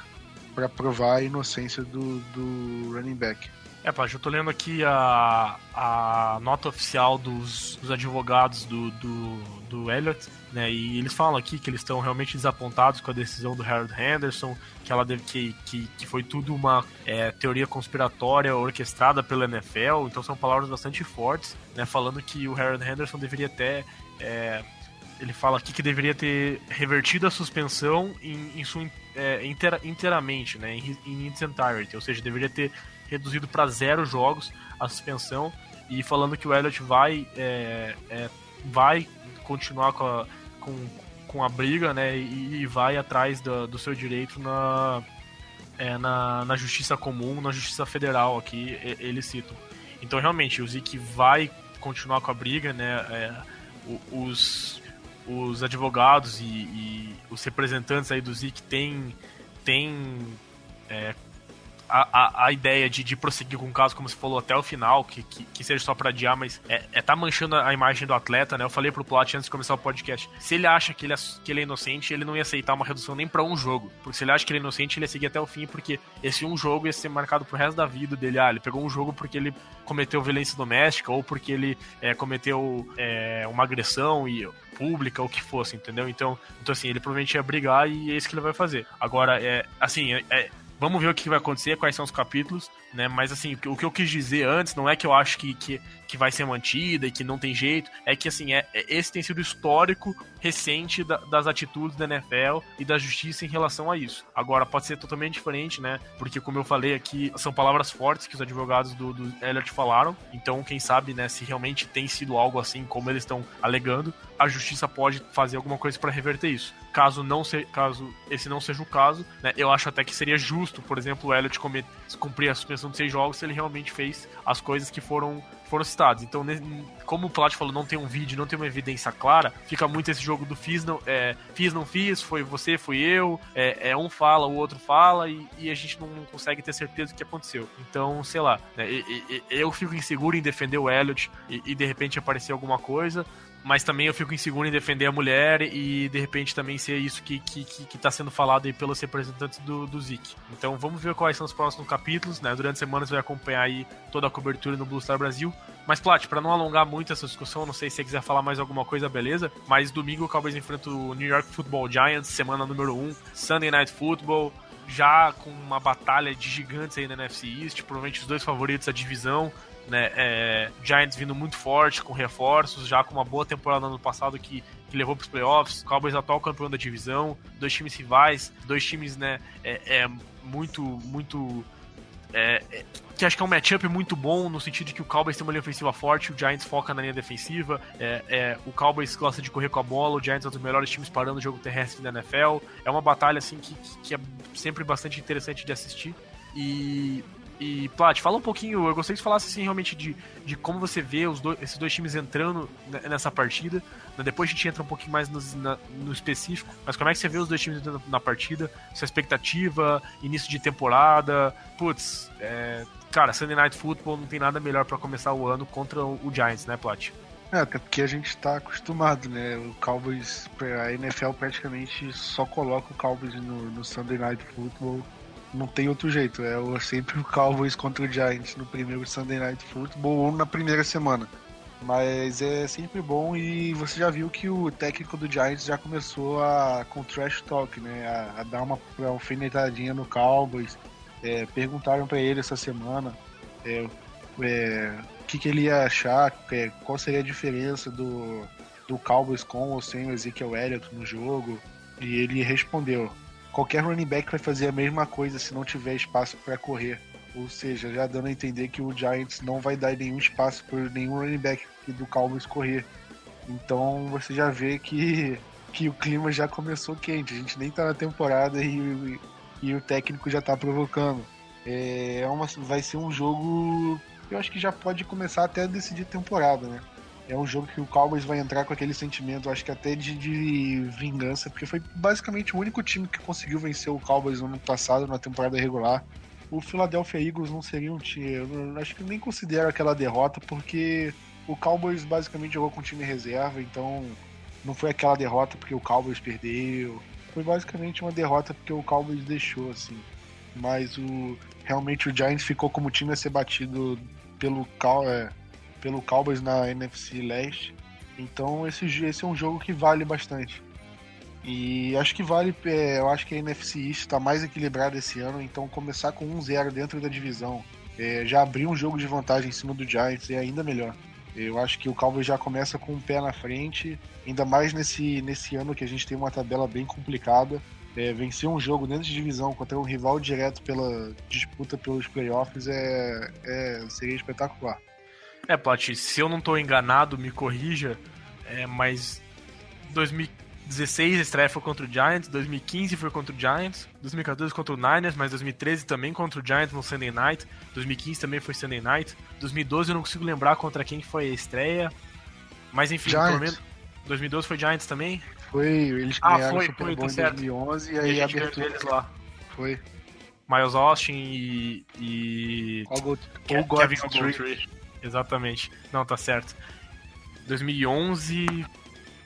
para provar a inocência do, do running back. É, Paty, eu tô lendo aqui a, a nota oficial dos, dos advogados do, do, do Elliott, né? E eles falam aqui que eles estão realmente desapontados com a decisão do Harold Henderson, que ela deve, que, que, que foi tudo uma é, teoria conspiratória orquestrada pela NFL, então são palavras bastante fortes, né? Falando que o Harold Henderson deveria até. É, ele fala aqui que deveria ter revertido a suspensão em, em sua é, inteira, inteiramente, né, em, em its entirety, ou seja, deveria ter reduzido para zero jogos a suspensão e falando que o Elliott vai é, é, vai continuar com a, com, com a briga né, e, e vai atrás do, do, seu direito na, é, na, na justiça comum, na justiça federal aqui, eles citam. Então realmente o Zeke vai continuar com a briga, né? É, os, os advogados e, e, os representantes aí do Zeke têm, têm é, a, a, ideia de, de prosseguir com o caso, como você falou, até o final, que, que, que seja só pra adiar, mas é, é tá manchando a imagem do atleta, né? Eu falei pro Plot antes de começar o podcast. Se ele acha que ele é, que ele é inocente, ele não ia aceitar uma redução nem pra um jogo. Porque se ele acha que ele é inocente, ele ia seguir até o fim, porque esse um jogo ia ser marcado pro resto da vida dele. Ah, ele pegou um jogo porque ele cometeu violência doméstica, ou porque ele é, cometeu é, uma agressão e pública, ou que fosse, entendeu? Então, então, assim, ele provavelmente ia brigar e é isso que ele vai fazer. Agora, é, assim, é, é Vamos ver o que vai acontecer, quais são os capítulos, né? Mas assim, o que eu quis dizer antes não é que eu acho que, que, que vai ser mantida e que não tem jeito, é que assim, é, é esse tem sido o histórico recente da, das atitudes da NFL e da justiça em relação a isso. Agora, pode ser totalmente diferente, né? Porque, como eu falei aqui, são palavras fortes que os advogados do, do Elliott falaram. Então, quem sabe, né, se realmente tem sido algo assim como eles estão alegando, a justiça pode fazer alguma coisa para reverter isso. caso não se, caso esse não seja o caso, né, eu acho até que seria justo, por exemplo, o Elliott cumprir a suspensão de seis jogos se ele realmente fez as coisas que foram foram citados. Então, como o Plat falou, não tem um vídeo, não tem uma evidência clara, fica muito esse jogo do fiz, não, é, fiz, não fiz, foi você, fui eu, é, é um fala, o outro fala, e, e, a gente não consegue ter certeza do que aconteceu. Então, sei lá, né, eu fico inseguro em defender o Elliot e, e de repente aparecer alguma coisa, mas também eu fico inseguro em defender a mulher e de repente também ser isso que, que, que, que tá sendo falado aí pelos representantes do, do Zik. Então vamos ver quais são os próximos capítulos, né? Durante a semana você vai acompanhar aí toda a cobertura no Blue Star Brasil. Mas, Plat, para não alongar muito essa discussão, não sei se você quiser falar mais alguma coisa, beleza? Mas domingo o Cowboys enfrenta o New York Football Giants, semana número 1, Sunday Night Football, já com uma batalha de gigantes aí na NFC East, provavelmente os dois favoritos da divisão né? É, Giants vindo muito forte, com reforços, já com uma boa temporada no ano passado que, que levou para os playoffs. Cowboys atual campeão da divisão, dois times rivais, dois times, né? É, é muito, muito. É, é, que acho que é um matchup muito bom no sentido de que o Cowboys tem uma linha ofensiva forte, o Giants foca na linha defensiva, é, é, o Cowboys gosta de correr com a bola, o Giants é um dos melhores times parando o jogo terrestre da NFL. É uma batalha assim que, que é sempre bastante interessante de assistir. E e, Plat, fala um pouquinho, eu gostaria que você falasse assim, realmente de, de como você vê os dois, esses dois times entrando nessa partida. Né? Depois a gente entra um pouquinho mais no, na, no específico, mas como é que você vê os dois times entrando na partida? Sua expectativa, início de temporada, putz, é, cara, Sunday Night Football não tem nada melhor para começar o ano contra o Giants, né, Plat? É, até porque a gente tá acostumado, né? O Cowboys, a NFL praticamente só coloca o Cowboys no, no Sunday Night Football não tem outro jeito. É sempre o Cowboys contra o Giants no primeiro Sunday Night Football ou na primeira semana. Mas é sempre bom e você já viu que o técnico do Giants já começou a com trash talk, né? A, a dar uma, uma alfinetadinha no Cowboys. É, perguntaram para ele essa semana é, é, o que, que, ele ia achar, é, qual seria a diferença do, do Cowboys com ou sem o Ezekiel Elliott no jogo. E ele respondeu: qualquer running back vai fazer a mesma coisa se não tiver espaço para correr. Ou seja, já dando a entender que o Giants não vai dar nenhum espaço para nenhum running back do Cowboys correr. Então você já vê que, que o clima já começou quente. A gente nem tá na temporada e, e o técnico já tá provocando. É, é uma, vai ser um jogo. Eu acho que já pode começar até a decidir temporada, né? É um jogo que o Cowboys vai entrar com aquele sentimento, acho que até de, de, vingança, porque foi basicamente o único time que conseguiu vencer o Cowboys no ano passado, na temporada regular. O Philadelphia Eagles não seria um time, eu acho que nem considero aquela derrota, porque o Cowboys basicamente jogou com time reserva, então não foi aquela derrota porque o Cowboys perdeu, foi basicamente uma derrota porque o Cowboys deixou, assim. Mas o realmente o Giants ficou como time a ser batido pelo Cowboys. É, pelo Cowboys na NFC Leste. Então esse, esse é um jogo que vale bastante. E acho que vale, é, eu acho que a NFC East está mais equilibrada esse ano, então começar com 1-0 dentro da divisão, é, já abrir um jogo de vantagem em cima do Giants é ainda melhor. Eu acho que o Cowboys já começa com um pé na frente, ainda mais nesse, nesse ano que a gente tem uma tabela bem complicada. É, vencer um jogo dentro de divisão contra um rival direto pela disputa pelos playoffs é, é seria espetacular. É, Plat, se eu não tô enganado, me corrija, é, mas 2016 a estreia foi contra o Giants, 2015 foi contra o Giants, 2014 contra o Niners, mas 2013 também contra o Giants no Sunday Night, 2015 também foi Sunday Night, 2012 eu não consigo lembrar contra quem foi a estreia, mas enfim, Giants. pelo menos 2012 foi Giants também? Foi, eles ah, ganharam foi, o Super Bowl tá em 2011 e aí a abertura deles lá. Foi. Miles Austin e. e... Kevin Ogletree. Exatamente. Não, tá certo. 2011.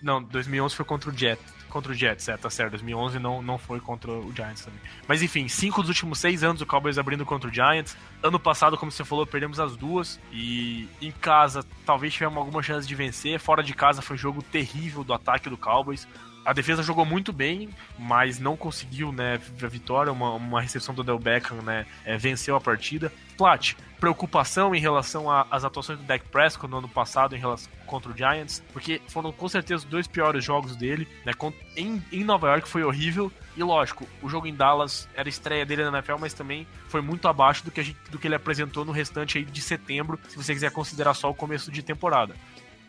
Não, 2011 foi contra o Jet. Contra o Jets, é, tá certo. 2011 não, não foi contra o Giants também. Mas enfim, cinco dos últimos seis anos o Cowboys abrindo contra o Giants. Ano passado, como você falou, perdemos as duas. E em casa, talvez tivemos alguma chance de vencer. Fora de casa, foi um jogo terrível do ataque do Cowboys. A defesa jogou muito bem, mas não conseguiu né, a vitória. Uma, uma recepção do Del Beckham né, é, venceu a partida. Plat, preocupação em relação às atuações do Dak Prescott no ano passado em relação contra o Giants, porque foram com certeza os dois piores jogos dele, né? Em, em Nova York foi horrível e lógico, o jogo em Dallas era estreia dele na NFL, mas também foi muito abaixo do que, gente, do que ele apresentou no restante aí de setembro, se você quiser considerar só o começo de temporada.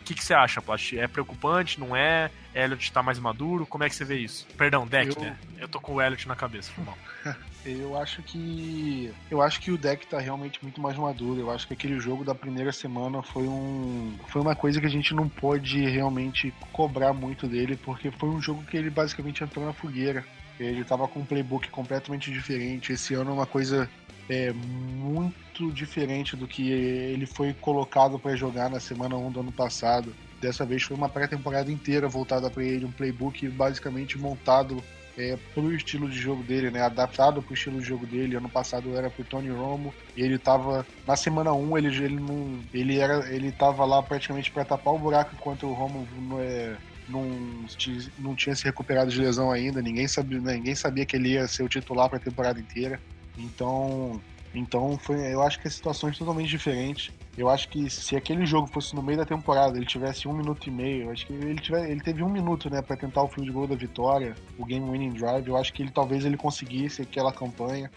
O que, que você acha, Plat? É preocupante, não é? Elliot tá mais maduro? Como é que você vê isso? Perdão, deck, eu... né? Eu tô com o Elliot na cabeça, foi mal. eu acho que. Eu acho que o deck tá realmente muito mais maduro. Eu acho que aquele jogo da primeira semana foi um. Foi uma coisa que a gente não pode realmente cobrar muito dele, porque foi um jogo que ele basicamente entrou na fogueira. Ele tava com um playbook completamente diferente. Esse ano é uma coisa é, muito diferente do que ele foi colocado para jogar na semana 1 do ano passado. Dessa vez foi uma pré-temporada inteira voltada para ele, um playbook basicamente montado é, pro estilo de jogo dele, né? Adaptado pro estilo de jogo dele. Ano passado era pro Tony Romo e ele tava na semana 1, ele ele não ele era ele tava lá praticamente para tapar o buraco enquanto o Romo é, não, não tinha se recuperado de lesão ainda, ninguém sabia, né? ninguém sabia que ele ia ser o titular para a temporada inteira. Então, então foi, eu acho que a situação é totalmente diferente. Eu acho que se aquele jogo fosse no meio da temporada, ele tivesse um minuto e meio, acho que ele, tiver, ele teve um minuto, né, para tentar o field goal da vitória, o game winning drive. Eu acho que ele talvez ele conseguisse aquela campanha.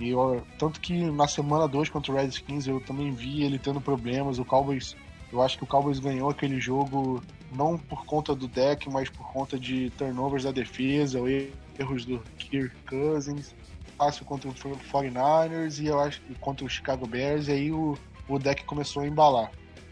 E eu, tanto que na semana 2 contra o Redskins eu também vi ele tendo problemas. O Cowboys, eu acho que o Cowboys ganhou aquele jogo não por conta do deck, mas por conta de turnovers da defesa, erros do Kirk Cousins fácil contra o 49ers e eu acho contra o Chicago Bears, e aí o, o deck começou a embalar.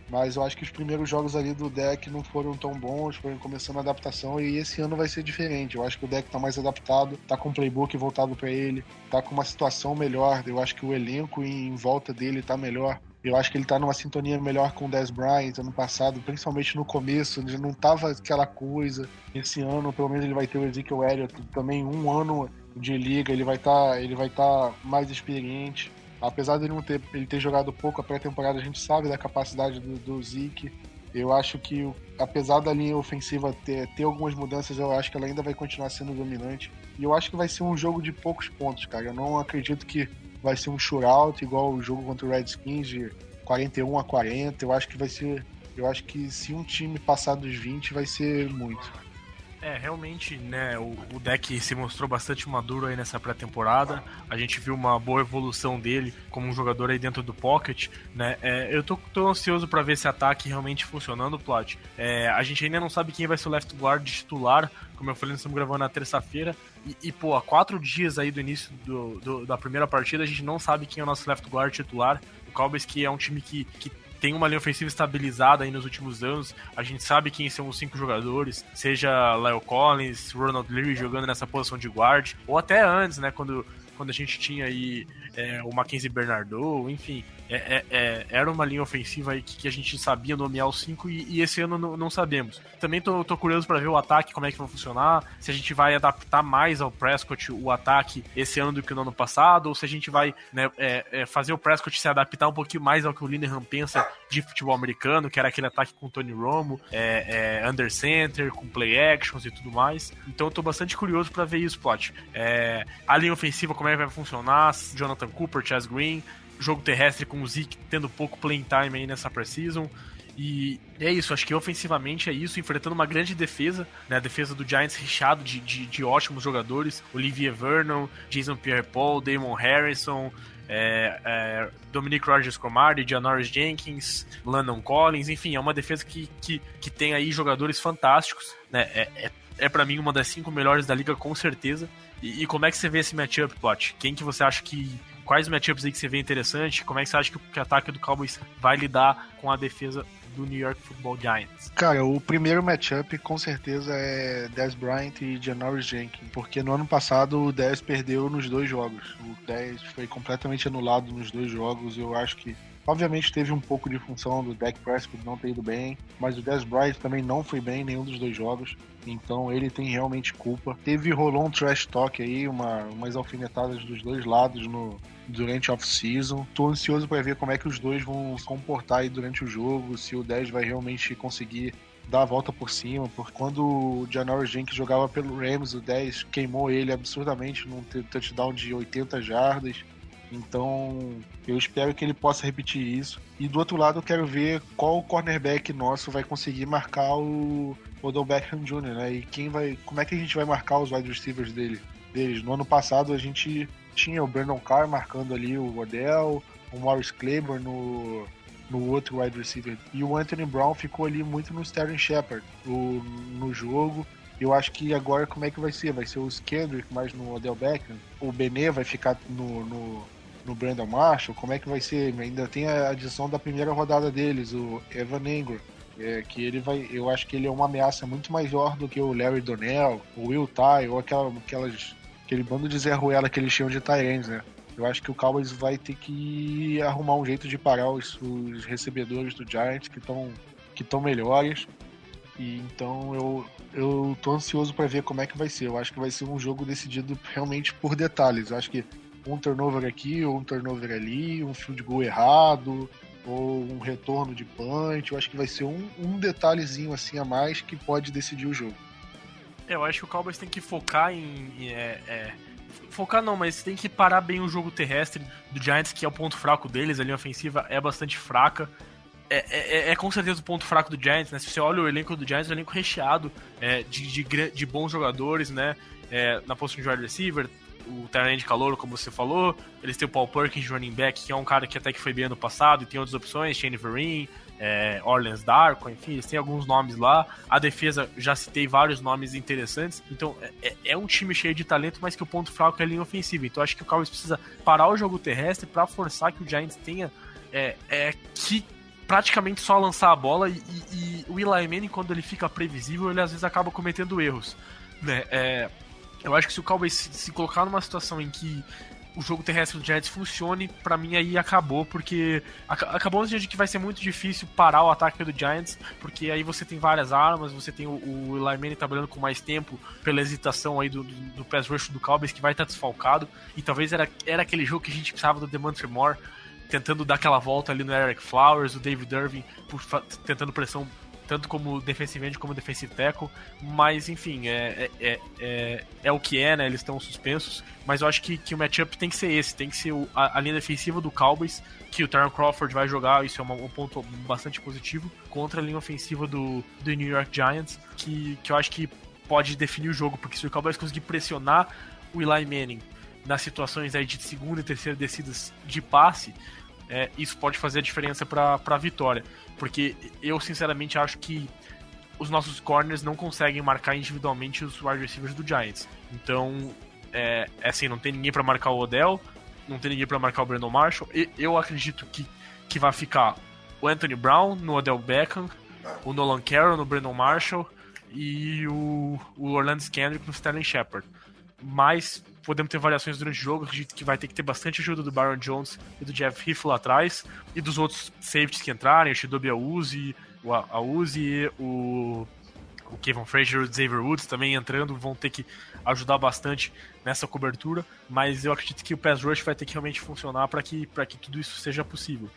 Mas eu acho que os primeiros jogos ali do deck não foram tão bons, foram começando a adaptação e esse ano vai ser diferente. Eu acho que o deck tá mais adaptado, tá com o playbook voltado para ele, tá com uma situação melhor. Eu acho que o elenco em volta dele tá melhor. Eu acho que ele tá numa sintonia melhor com o Dez Bryant ano passado, principalmente no começo, ele não tava aquela coisa. Esse ano, pelo menos, ele vai ter o Ezekiel Elliott também um ano de liga, ele vai estar tá, ele vai estar tá mais experiente. Apesar de ele não ter, ele ter jogado pouco a pré-temporada, a gente sabe da capacidade do, do Zeke. Eu acho que, apesar da linha ofensiva ter, ter algumas mudanças, eu acho que ela ainda vai continuar sendo dominante. E eu acho que vai ser um jogo de poucos pontos, cara. Eu não acredito que vai ser um shootout igual o jogo contra o Redskins de 41 a 40. Eu acho que vai ser. Eu acho que se um time passar dos 20, vai ser muito. É, realmente, né, o, o, deck se mostrou bastante maduro aí nessa pré-temporada. A gente viu uma boa evolução dele como um jogador aí dentro do pocket, né? É, eu tô, tô ansioso para ver esse ataque realmente funcionando, Plot. É, a gente ainda não sabe quem vai ser o left guard titular, como eu falei, nós estamos gravando na terça-feira. E, e, pô, há quatro dias aí do início do, do, da primeira partida, a gente não sabe quem é o nosso left guard titular. O Cowboys, que é um time que, que tem uma linha ofensiva estabilizada aí nos últimos anos. A gente sabe quem são os cinco jogadores, seja Lyle Collins, Ronald Leary jogando nessa posição de guard, ou até antes, né, quando, quando a gente tinha aí é, o Mackenzie Bernardo, enfim, é, é, é, era uma linha ofensiva aí que, que, a gente sabia nomear os cinco e, e esse ano não, não, sabemos. Também tô, tô curioso para ver o ataque, como é que vai funcionar, se a gente vai adaptar mais ao Prescott o ataque esse ano do que no ano passado, ou se a gente vai né, é, é, fazer o Prescott se adaptar um pouquinho mais ao que o Linehan pensa de futebol americano, que era aquele ataque com Tony Romo, under center, com play actions e tudo mais. Então eu tô bastante curioso para ver isso, Plot. a linha ofensiva, como é vai funcionar, Jonathan Cooper, Chaz Green, jogo terrestre com o Zeke tendo pouco playing time aí nessa preseason. E é isso, acho que ofensivamente é isso, enfrentando uma grande defesa, né? A defesa do Giants recheado de, de, de ótimos jogadores, Olivier Vernon, Jason Pierre-Paul, Damon Harrison, é, é, Dominic Rogers Cromartie, Janoris Jenkins, Landon Collins, enfim, é uma defesa que, que, que tem aí jogadores fantásticos, né? É, é, é para mim uma das cinco melhores da liga, com certeza. E, e, como é que você vê esse matchup, Plot? Quem que você acha que quais matchups aí que você vê interessante? Como é que você acha que o ataque do Cowboys vai lidar com a defesa do New York Football Giants? Cara, o primeiro matchup com certeza é Dez Bryant e Janoris Jenkins, porque no ano passado o Dez perdeu nos dois jogos. O Dez foi completamente anulado nos dois jogos. Eu acho que Obviamente teve um pouco de função do Dak Prescott não ter ido bem, mas o Dez Bryant também não foi bem em nenhum dos dois jogos. Então ele tem realmente culpa. Teve rolou um trash talk aí, uma, umas alfinetadas dos dois lados no, durante off-season. Tô ansioso para ver como é que os dois vão se comportar aí durante o jogo, se o 10 vai realmente conseguir dar a volta por cima, porque quando o Janoris Jenkins jogava pelo Rams, o 10 queimou ele absurdamente num touchdown de 80 jardas. Então, eu espero que ele possa repetir isso. E do outro lado, eu quero ver qual cornerback nosso vai conseguir marcar o Odell Beckham Jr., né? E quem vai, como é que a gente vai marcar os wide receivers dele? Deles. No ano passado a gente tinha o Brandon Carr marcando ali o Odell, o Morris Claiborne no, no outro wide receiver. E o Anthony Brown ficou ali muito no Sterling Shepard no jogo. Eu acho que agora como é que vai ser? Vai ser o Kendrick mais no Odell Beckham? O Bené vai ficar no, no, no Brandon Marshall? Como é que vai ser? Ainda tem a adição da primeira rodada deles, o Evan Engram. É, que ele vai. Eu acho que ele é uma ameaça muito maior do que o Larry Donnell, o Will Ty, ou aquela, aquelas, aquele bando de Zé Ruela que eles chamam de Tyrants, né? Eu acho que o Cowboys vai ter que arrumar um jeito de parar os, os recebedores do Giants que estão que melhores. E então eu, eu tô ansioso para ver como é que vai ser. Eu acho que vai ser um jogo decidido realmente por detalhes. Eu acho que um turnover aqui, ou um turnover ali, um field goal errado, ou um retorno de punch. Eu acho que vai ser um, um detalhezinho assim a mais que pode decidir o jogo. Eu acho que o Cowboys tem que focar em. É, é, focar não, mas tem que parar bem o jogo terrestre do Giants, que é o ponto fraco deles. A linha ofensiva é bastante fraca. É, é, é, é com certeza o ponto fraco do Giants, né? Se você olha o elenco do Giants, é um elenco recheado é, de, de, de, bons jogadores, né? É, na posição de wide receiver, o Tyrant de calor, como você falou. Eles têm o Paul Perkins, running back, que é um cara que até que foi bem ano passado, e tem outras opções, Shane Vereen, é, Orleans Darko, enfim, eles têm alguns nomes lá. A defesa, já citei vários nomes interessantes. Então, é, é, é um time cheio de talento, mas que o ponto fraco é a linha ofensiva. Então, acho que o Cowboys precisa parar o jogo terrestre para forçar que o Giants tenha é, é, que praticamente só lançar a bola e, e, e, o Eli Manning, quando ele fica previsível, ele às vezes acaba cometendo erros. Né? É, eu acho que se o Cowboys se, colocar numa situação em que o jogo terrestre do Giants funcione, para mim aí acabou, porque acabou de que vai ser muito difícil parar o ataque do Giants, porque aí você tem várias armas, você tem o, o Eli Manning trabalhando com mais tempo pela hesitação aí do, do, do pass rush do Cowboys, que vai estar desfalcado, e talvez era, era aquele jogo que a gente precisava do Demontre Moore, tentando dar aquela volta ali no Eric Flowers, o David Irving tentando pressão tanto como defensive end como defensive tackle, mas enfim, é, é, é, é, o que é, né? Eles estão suspensos, mas eu acho que, que o matchup tem que ser esse, tem que ser o, a, a, linha defensiva do Cowboys, que o Tyron Crawford vai jogar, isso é uma, um ponto bastante positivo, contra a linha ofensiva do, do New York Giants, que, que eu acho que pode definir o jogo, porque se o Cowboys conseguir pressionar o Eli Manning nas situações aí de segunda e terceira descidas de passe, é, isso pode fazer a diferença para a vitória. Porque eu, sinceramente, acho que os nossos corners não conseguem marcar individualmente os wide receivers do Giants. Então, é, é assim, não tem ninguém para marcar o Odell, não tem ninguém para marcar o Brandon Marshall. E, eu acredito que, que vai ficar o Anthony Brown no Odell Beckham, o Nolan Carroll no Brandon Marshall e o, o Orlando Kendrick no Sterling Shepard. Mas podemos ter variações durante o jogo. Acredito que vai ter que ter bastante ajuda do Byron Jones e do Jeff Heath lá atrás. E dos outros safeties que entrarem, o Shidobi Auzi, o Auzi, o, o Kevin Frazier e o Xavier Woods também entrando, vão ter que ajudar bastante nessa cobertura. Mas eu acredito que o pass rush vai ter que realmente funcionar para que, que tudo isso seja possível.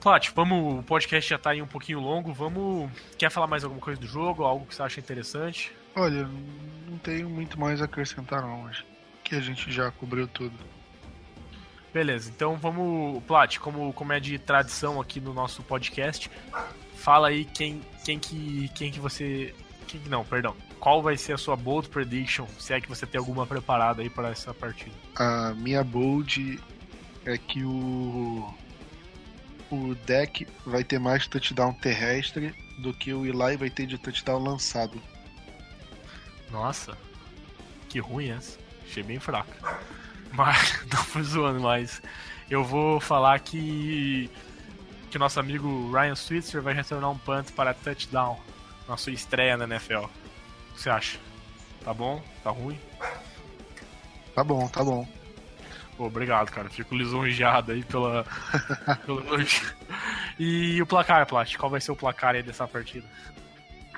Plat, vamos, o podcast já tá aí um pouquinho longo, vamos... Quer falar mais alguma coisa do jogo, algo que você acha interessante? Olha, não tenho muito mais a acrescentar não, acho que a gente já cobriu tudo. Beleza, então vamos, Plat, como, como é de tradição aqui no nosso podcast, fala aí quem, quem que quem que você, quem, não, perdão, qual vai ser a sua bold prediction, se é que você tem alguma preparada aí para essa partida? A minha bold é que o o deck vai ter mais touchdown terrestre do que o Eli vai ter de touchdown lançado. Nossa, que ruim essa. Achei bem fraco. Mas, não zoando, mas eu vou falar que que nosso amigo Ryan Switzer vai retornar um punt para touchdown na sua estreia na NFL. O que você acha? Tá bom? Tá ruim? Tá bom, tá bom. Pô, obrigado, cara. Fico lisonjeado aí pela, pelo. E o placar, Plat? Qual vai ser o placar aí dessa partida?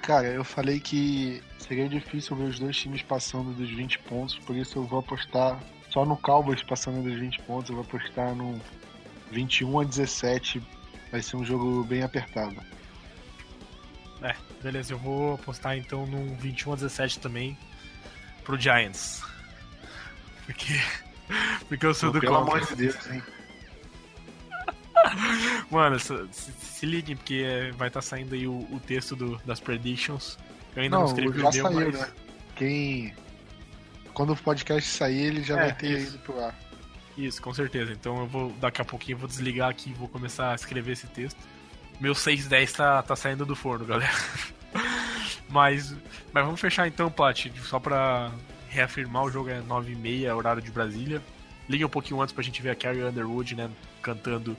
Cara, eu falei que seria difícil ver os dois times passando dos 20 pontos, por isso eu vou apostar só no Cowboys passando dos 20 pontos, eu vou apostar no 21 a 17. Vai ser um jogo bem apertado. É, beleza, eu vou apostar então no 21 a 17 também pro Giants. Porque porque eu sou do Pelo amor de Deus, hein? Mano, se, se, liguem, porque vai estar tá saindo aí o, o texto do, das predictions. Eu ainda não, não escrevi já o meu, saiu, mas... né? Quem. Quando o podcast sair, ele já é, vai ter isso. ido pro ar. Isso, com certeza. Então eu vou, daqui a pouquinho, vou desligar aqui e vou começar a escrever esse texto. meu 610 tá, tá saindo do forno, galera. mas, mas vamos fechar então, Plat, só pra reafirmar, o jogo é 9h30, é horário de Brasília. Liga um pouquinho antes pra gente ver a Carrie Underwood, né, cantando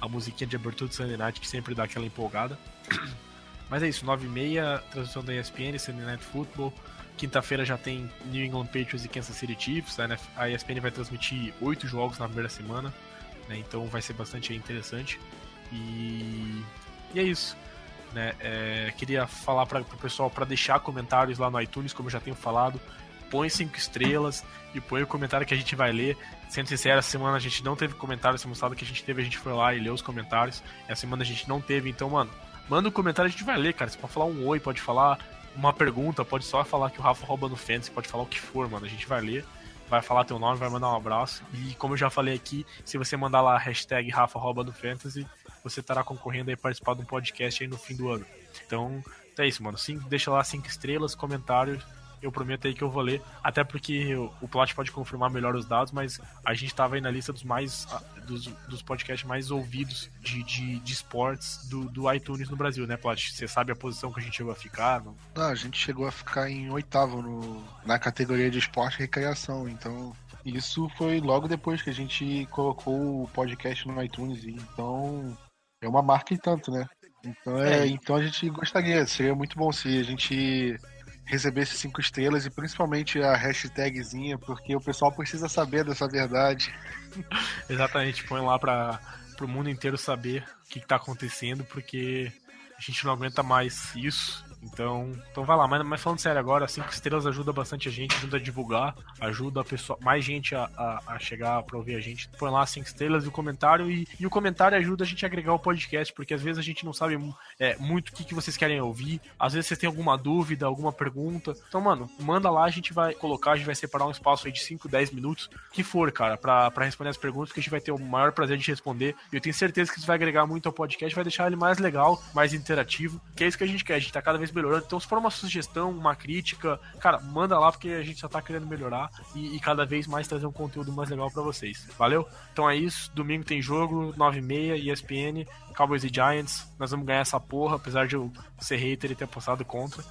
a musiquinha de abertura do Sunday Night, que sempre dá aquela empolgada. Mas é isso, 9h30, transmissão da ESPN, Sunday Night Football. Quinta-feira já tem New England Patriots e Kansas City Chiefs. A ESPN vai transmitir oito jogos na primeira semana, né, então vai ser bastante interessante. E, e é isso. Né? É, queria falar para o pessoal para deixar comentários lá no iTunes, como eu já tenho falado. Põe cinco estrelas e põe o comentário que a gente vai ler. Sendo sincero, essa semana a gente não teve comentário. Semana passada que a gente teve, a gente foi lá e leu os comentários. Essa semana a gente não teve, então, mano, manda um comentário, a gente vai ler, cara. Você pode falar um oi, pode falar uma pergunta, pode só falar que o Rafa rouba no Fantasy, pode falar o que for, mano. A gente vai ler, vai falar teu nome, vai mandar um abraço. E como eu já falei aqui, se você mandar lá a hashtag Rafa rouba no Fantasy, você estará concorrendo a participar de um podcast aí no fim do ano. Então, é isso, mano. Sim, deixa lá cinco estrelas, comentários. Eu prometo aí que eu vou ler. Até porque o, o Plot pode confirmar melhor os dados, mas a gente estava aí na lista dos mais dos, dos podcasts mais ouvidos de, de, de esportes do, do iTunes no Brasil, né, Plot? Você sabe a posição que a gente chegou a ficar? Não? não, a gente chegou a ficar em oitavo no, na categoria de esporte e recreação. Então, isso foi logo depois que a gente colocou o podcast no iTunes. Então, é uma marca e tanto, né? Então, é, é. então a gente gostaria, seria muito bom se a gente recebesse cinco estrelas e principalmente a hashtagzinha, porque o pessoal precisa saber dessa verdade. Exatamente, põe lá para o mundo inteiro saber o que, está acontecendo, porque a gente não aguenta mais isso. Então, então vai lá, mas, mas falando sério agora, cinco estrelas ajuda bastante a gente, ajuda a divulgar, ajuda a pessoa, mais gente a, a, a chegar pra ouvir a gente. Põe lá cinco estrelas e o comentário, e, e o comentário ajuda a gente a agregar o podcast, porque às vezes a gente não sabe é, muito o que, que vocês querem ouvir, às vezes vocês têm alguma dúvida, alguma pergunta. Então, mano, manda lá, a gente vai colocar, a gente vai separar um espaço aí de 5, 10 minutos, que for, cara, pra responder as perguntas, que a gente vai ter o maior prazer de responder. E eu tenho certeza que isso vai agregar muito ao podcast, vai deixar ele mais legal, mais interativo, que é isso que a gente quer, a gente tá cada vez melhorando. Então, se for uma sugestão, uma crítica, cara, manda lá porque a gente só tá querendo melhorar e, e cada vez mais trazer um conteúdo mais legal para vocês. Valeu? Então é isso. Domingo tem jogo, 9h30, ESPN, Cowboys e Giants. Nós vamos ganhar essa porra, apesar de eu ser hater e ter apostado contra.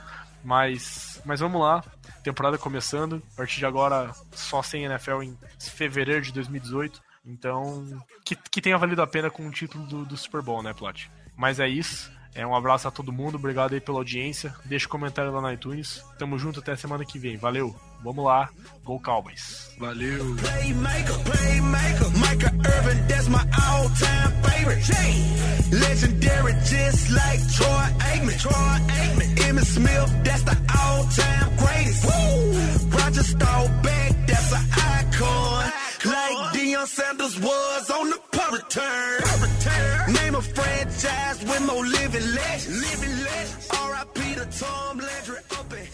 Mas, mas vamos lá. Temporada começando. A partir de agora, só sem NFL em fevereiro de 2018. Então, que, que tenha valido a pena com o título do, do Super Bowl, né, Plot? Mas é isso. É, um abraço a todo mundo, obrigado aí pela audiência. Deixa um comentário lá no iTunes. Tamo junto até semana que vem. Valeu, vamos lá, Go Cowboys. Valeu. Playmaker, playmaker, Micah Irvin, that's my all-time favorite. Legendary, just like Troy Aikman. Troy Aikman. Emmitt Smith, that's the all-time greatest. Woo! Roger Staubach, that's an icon. Like Deion Sanders was on the punt return. A franchise with more living legends. Living legends. R.I.P. to Tom Landry up in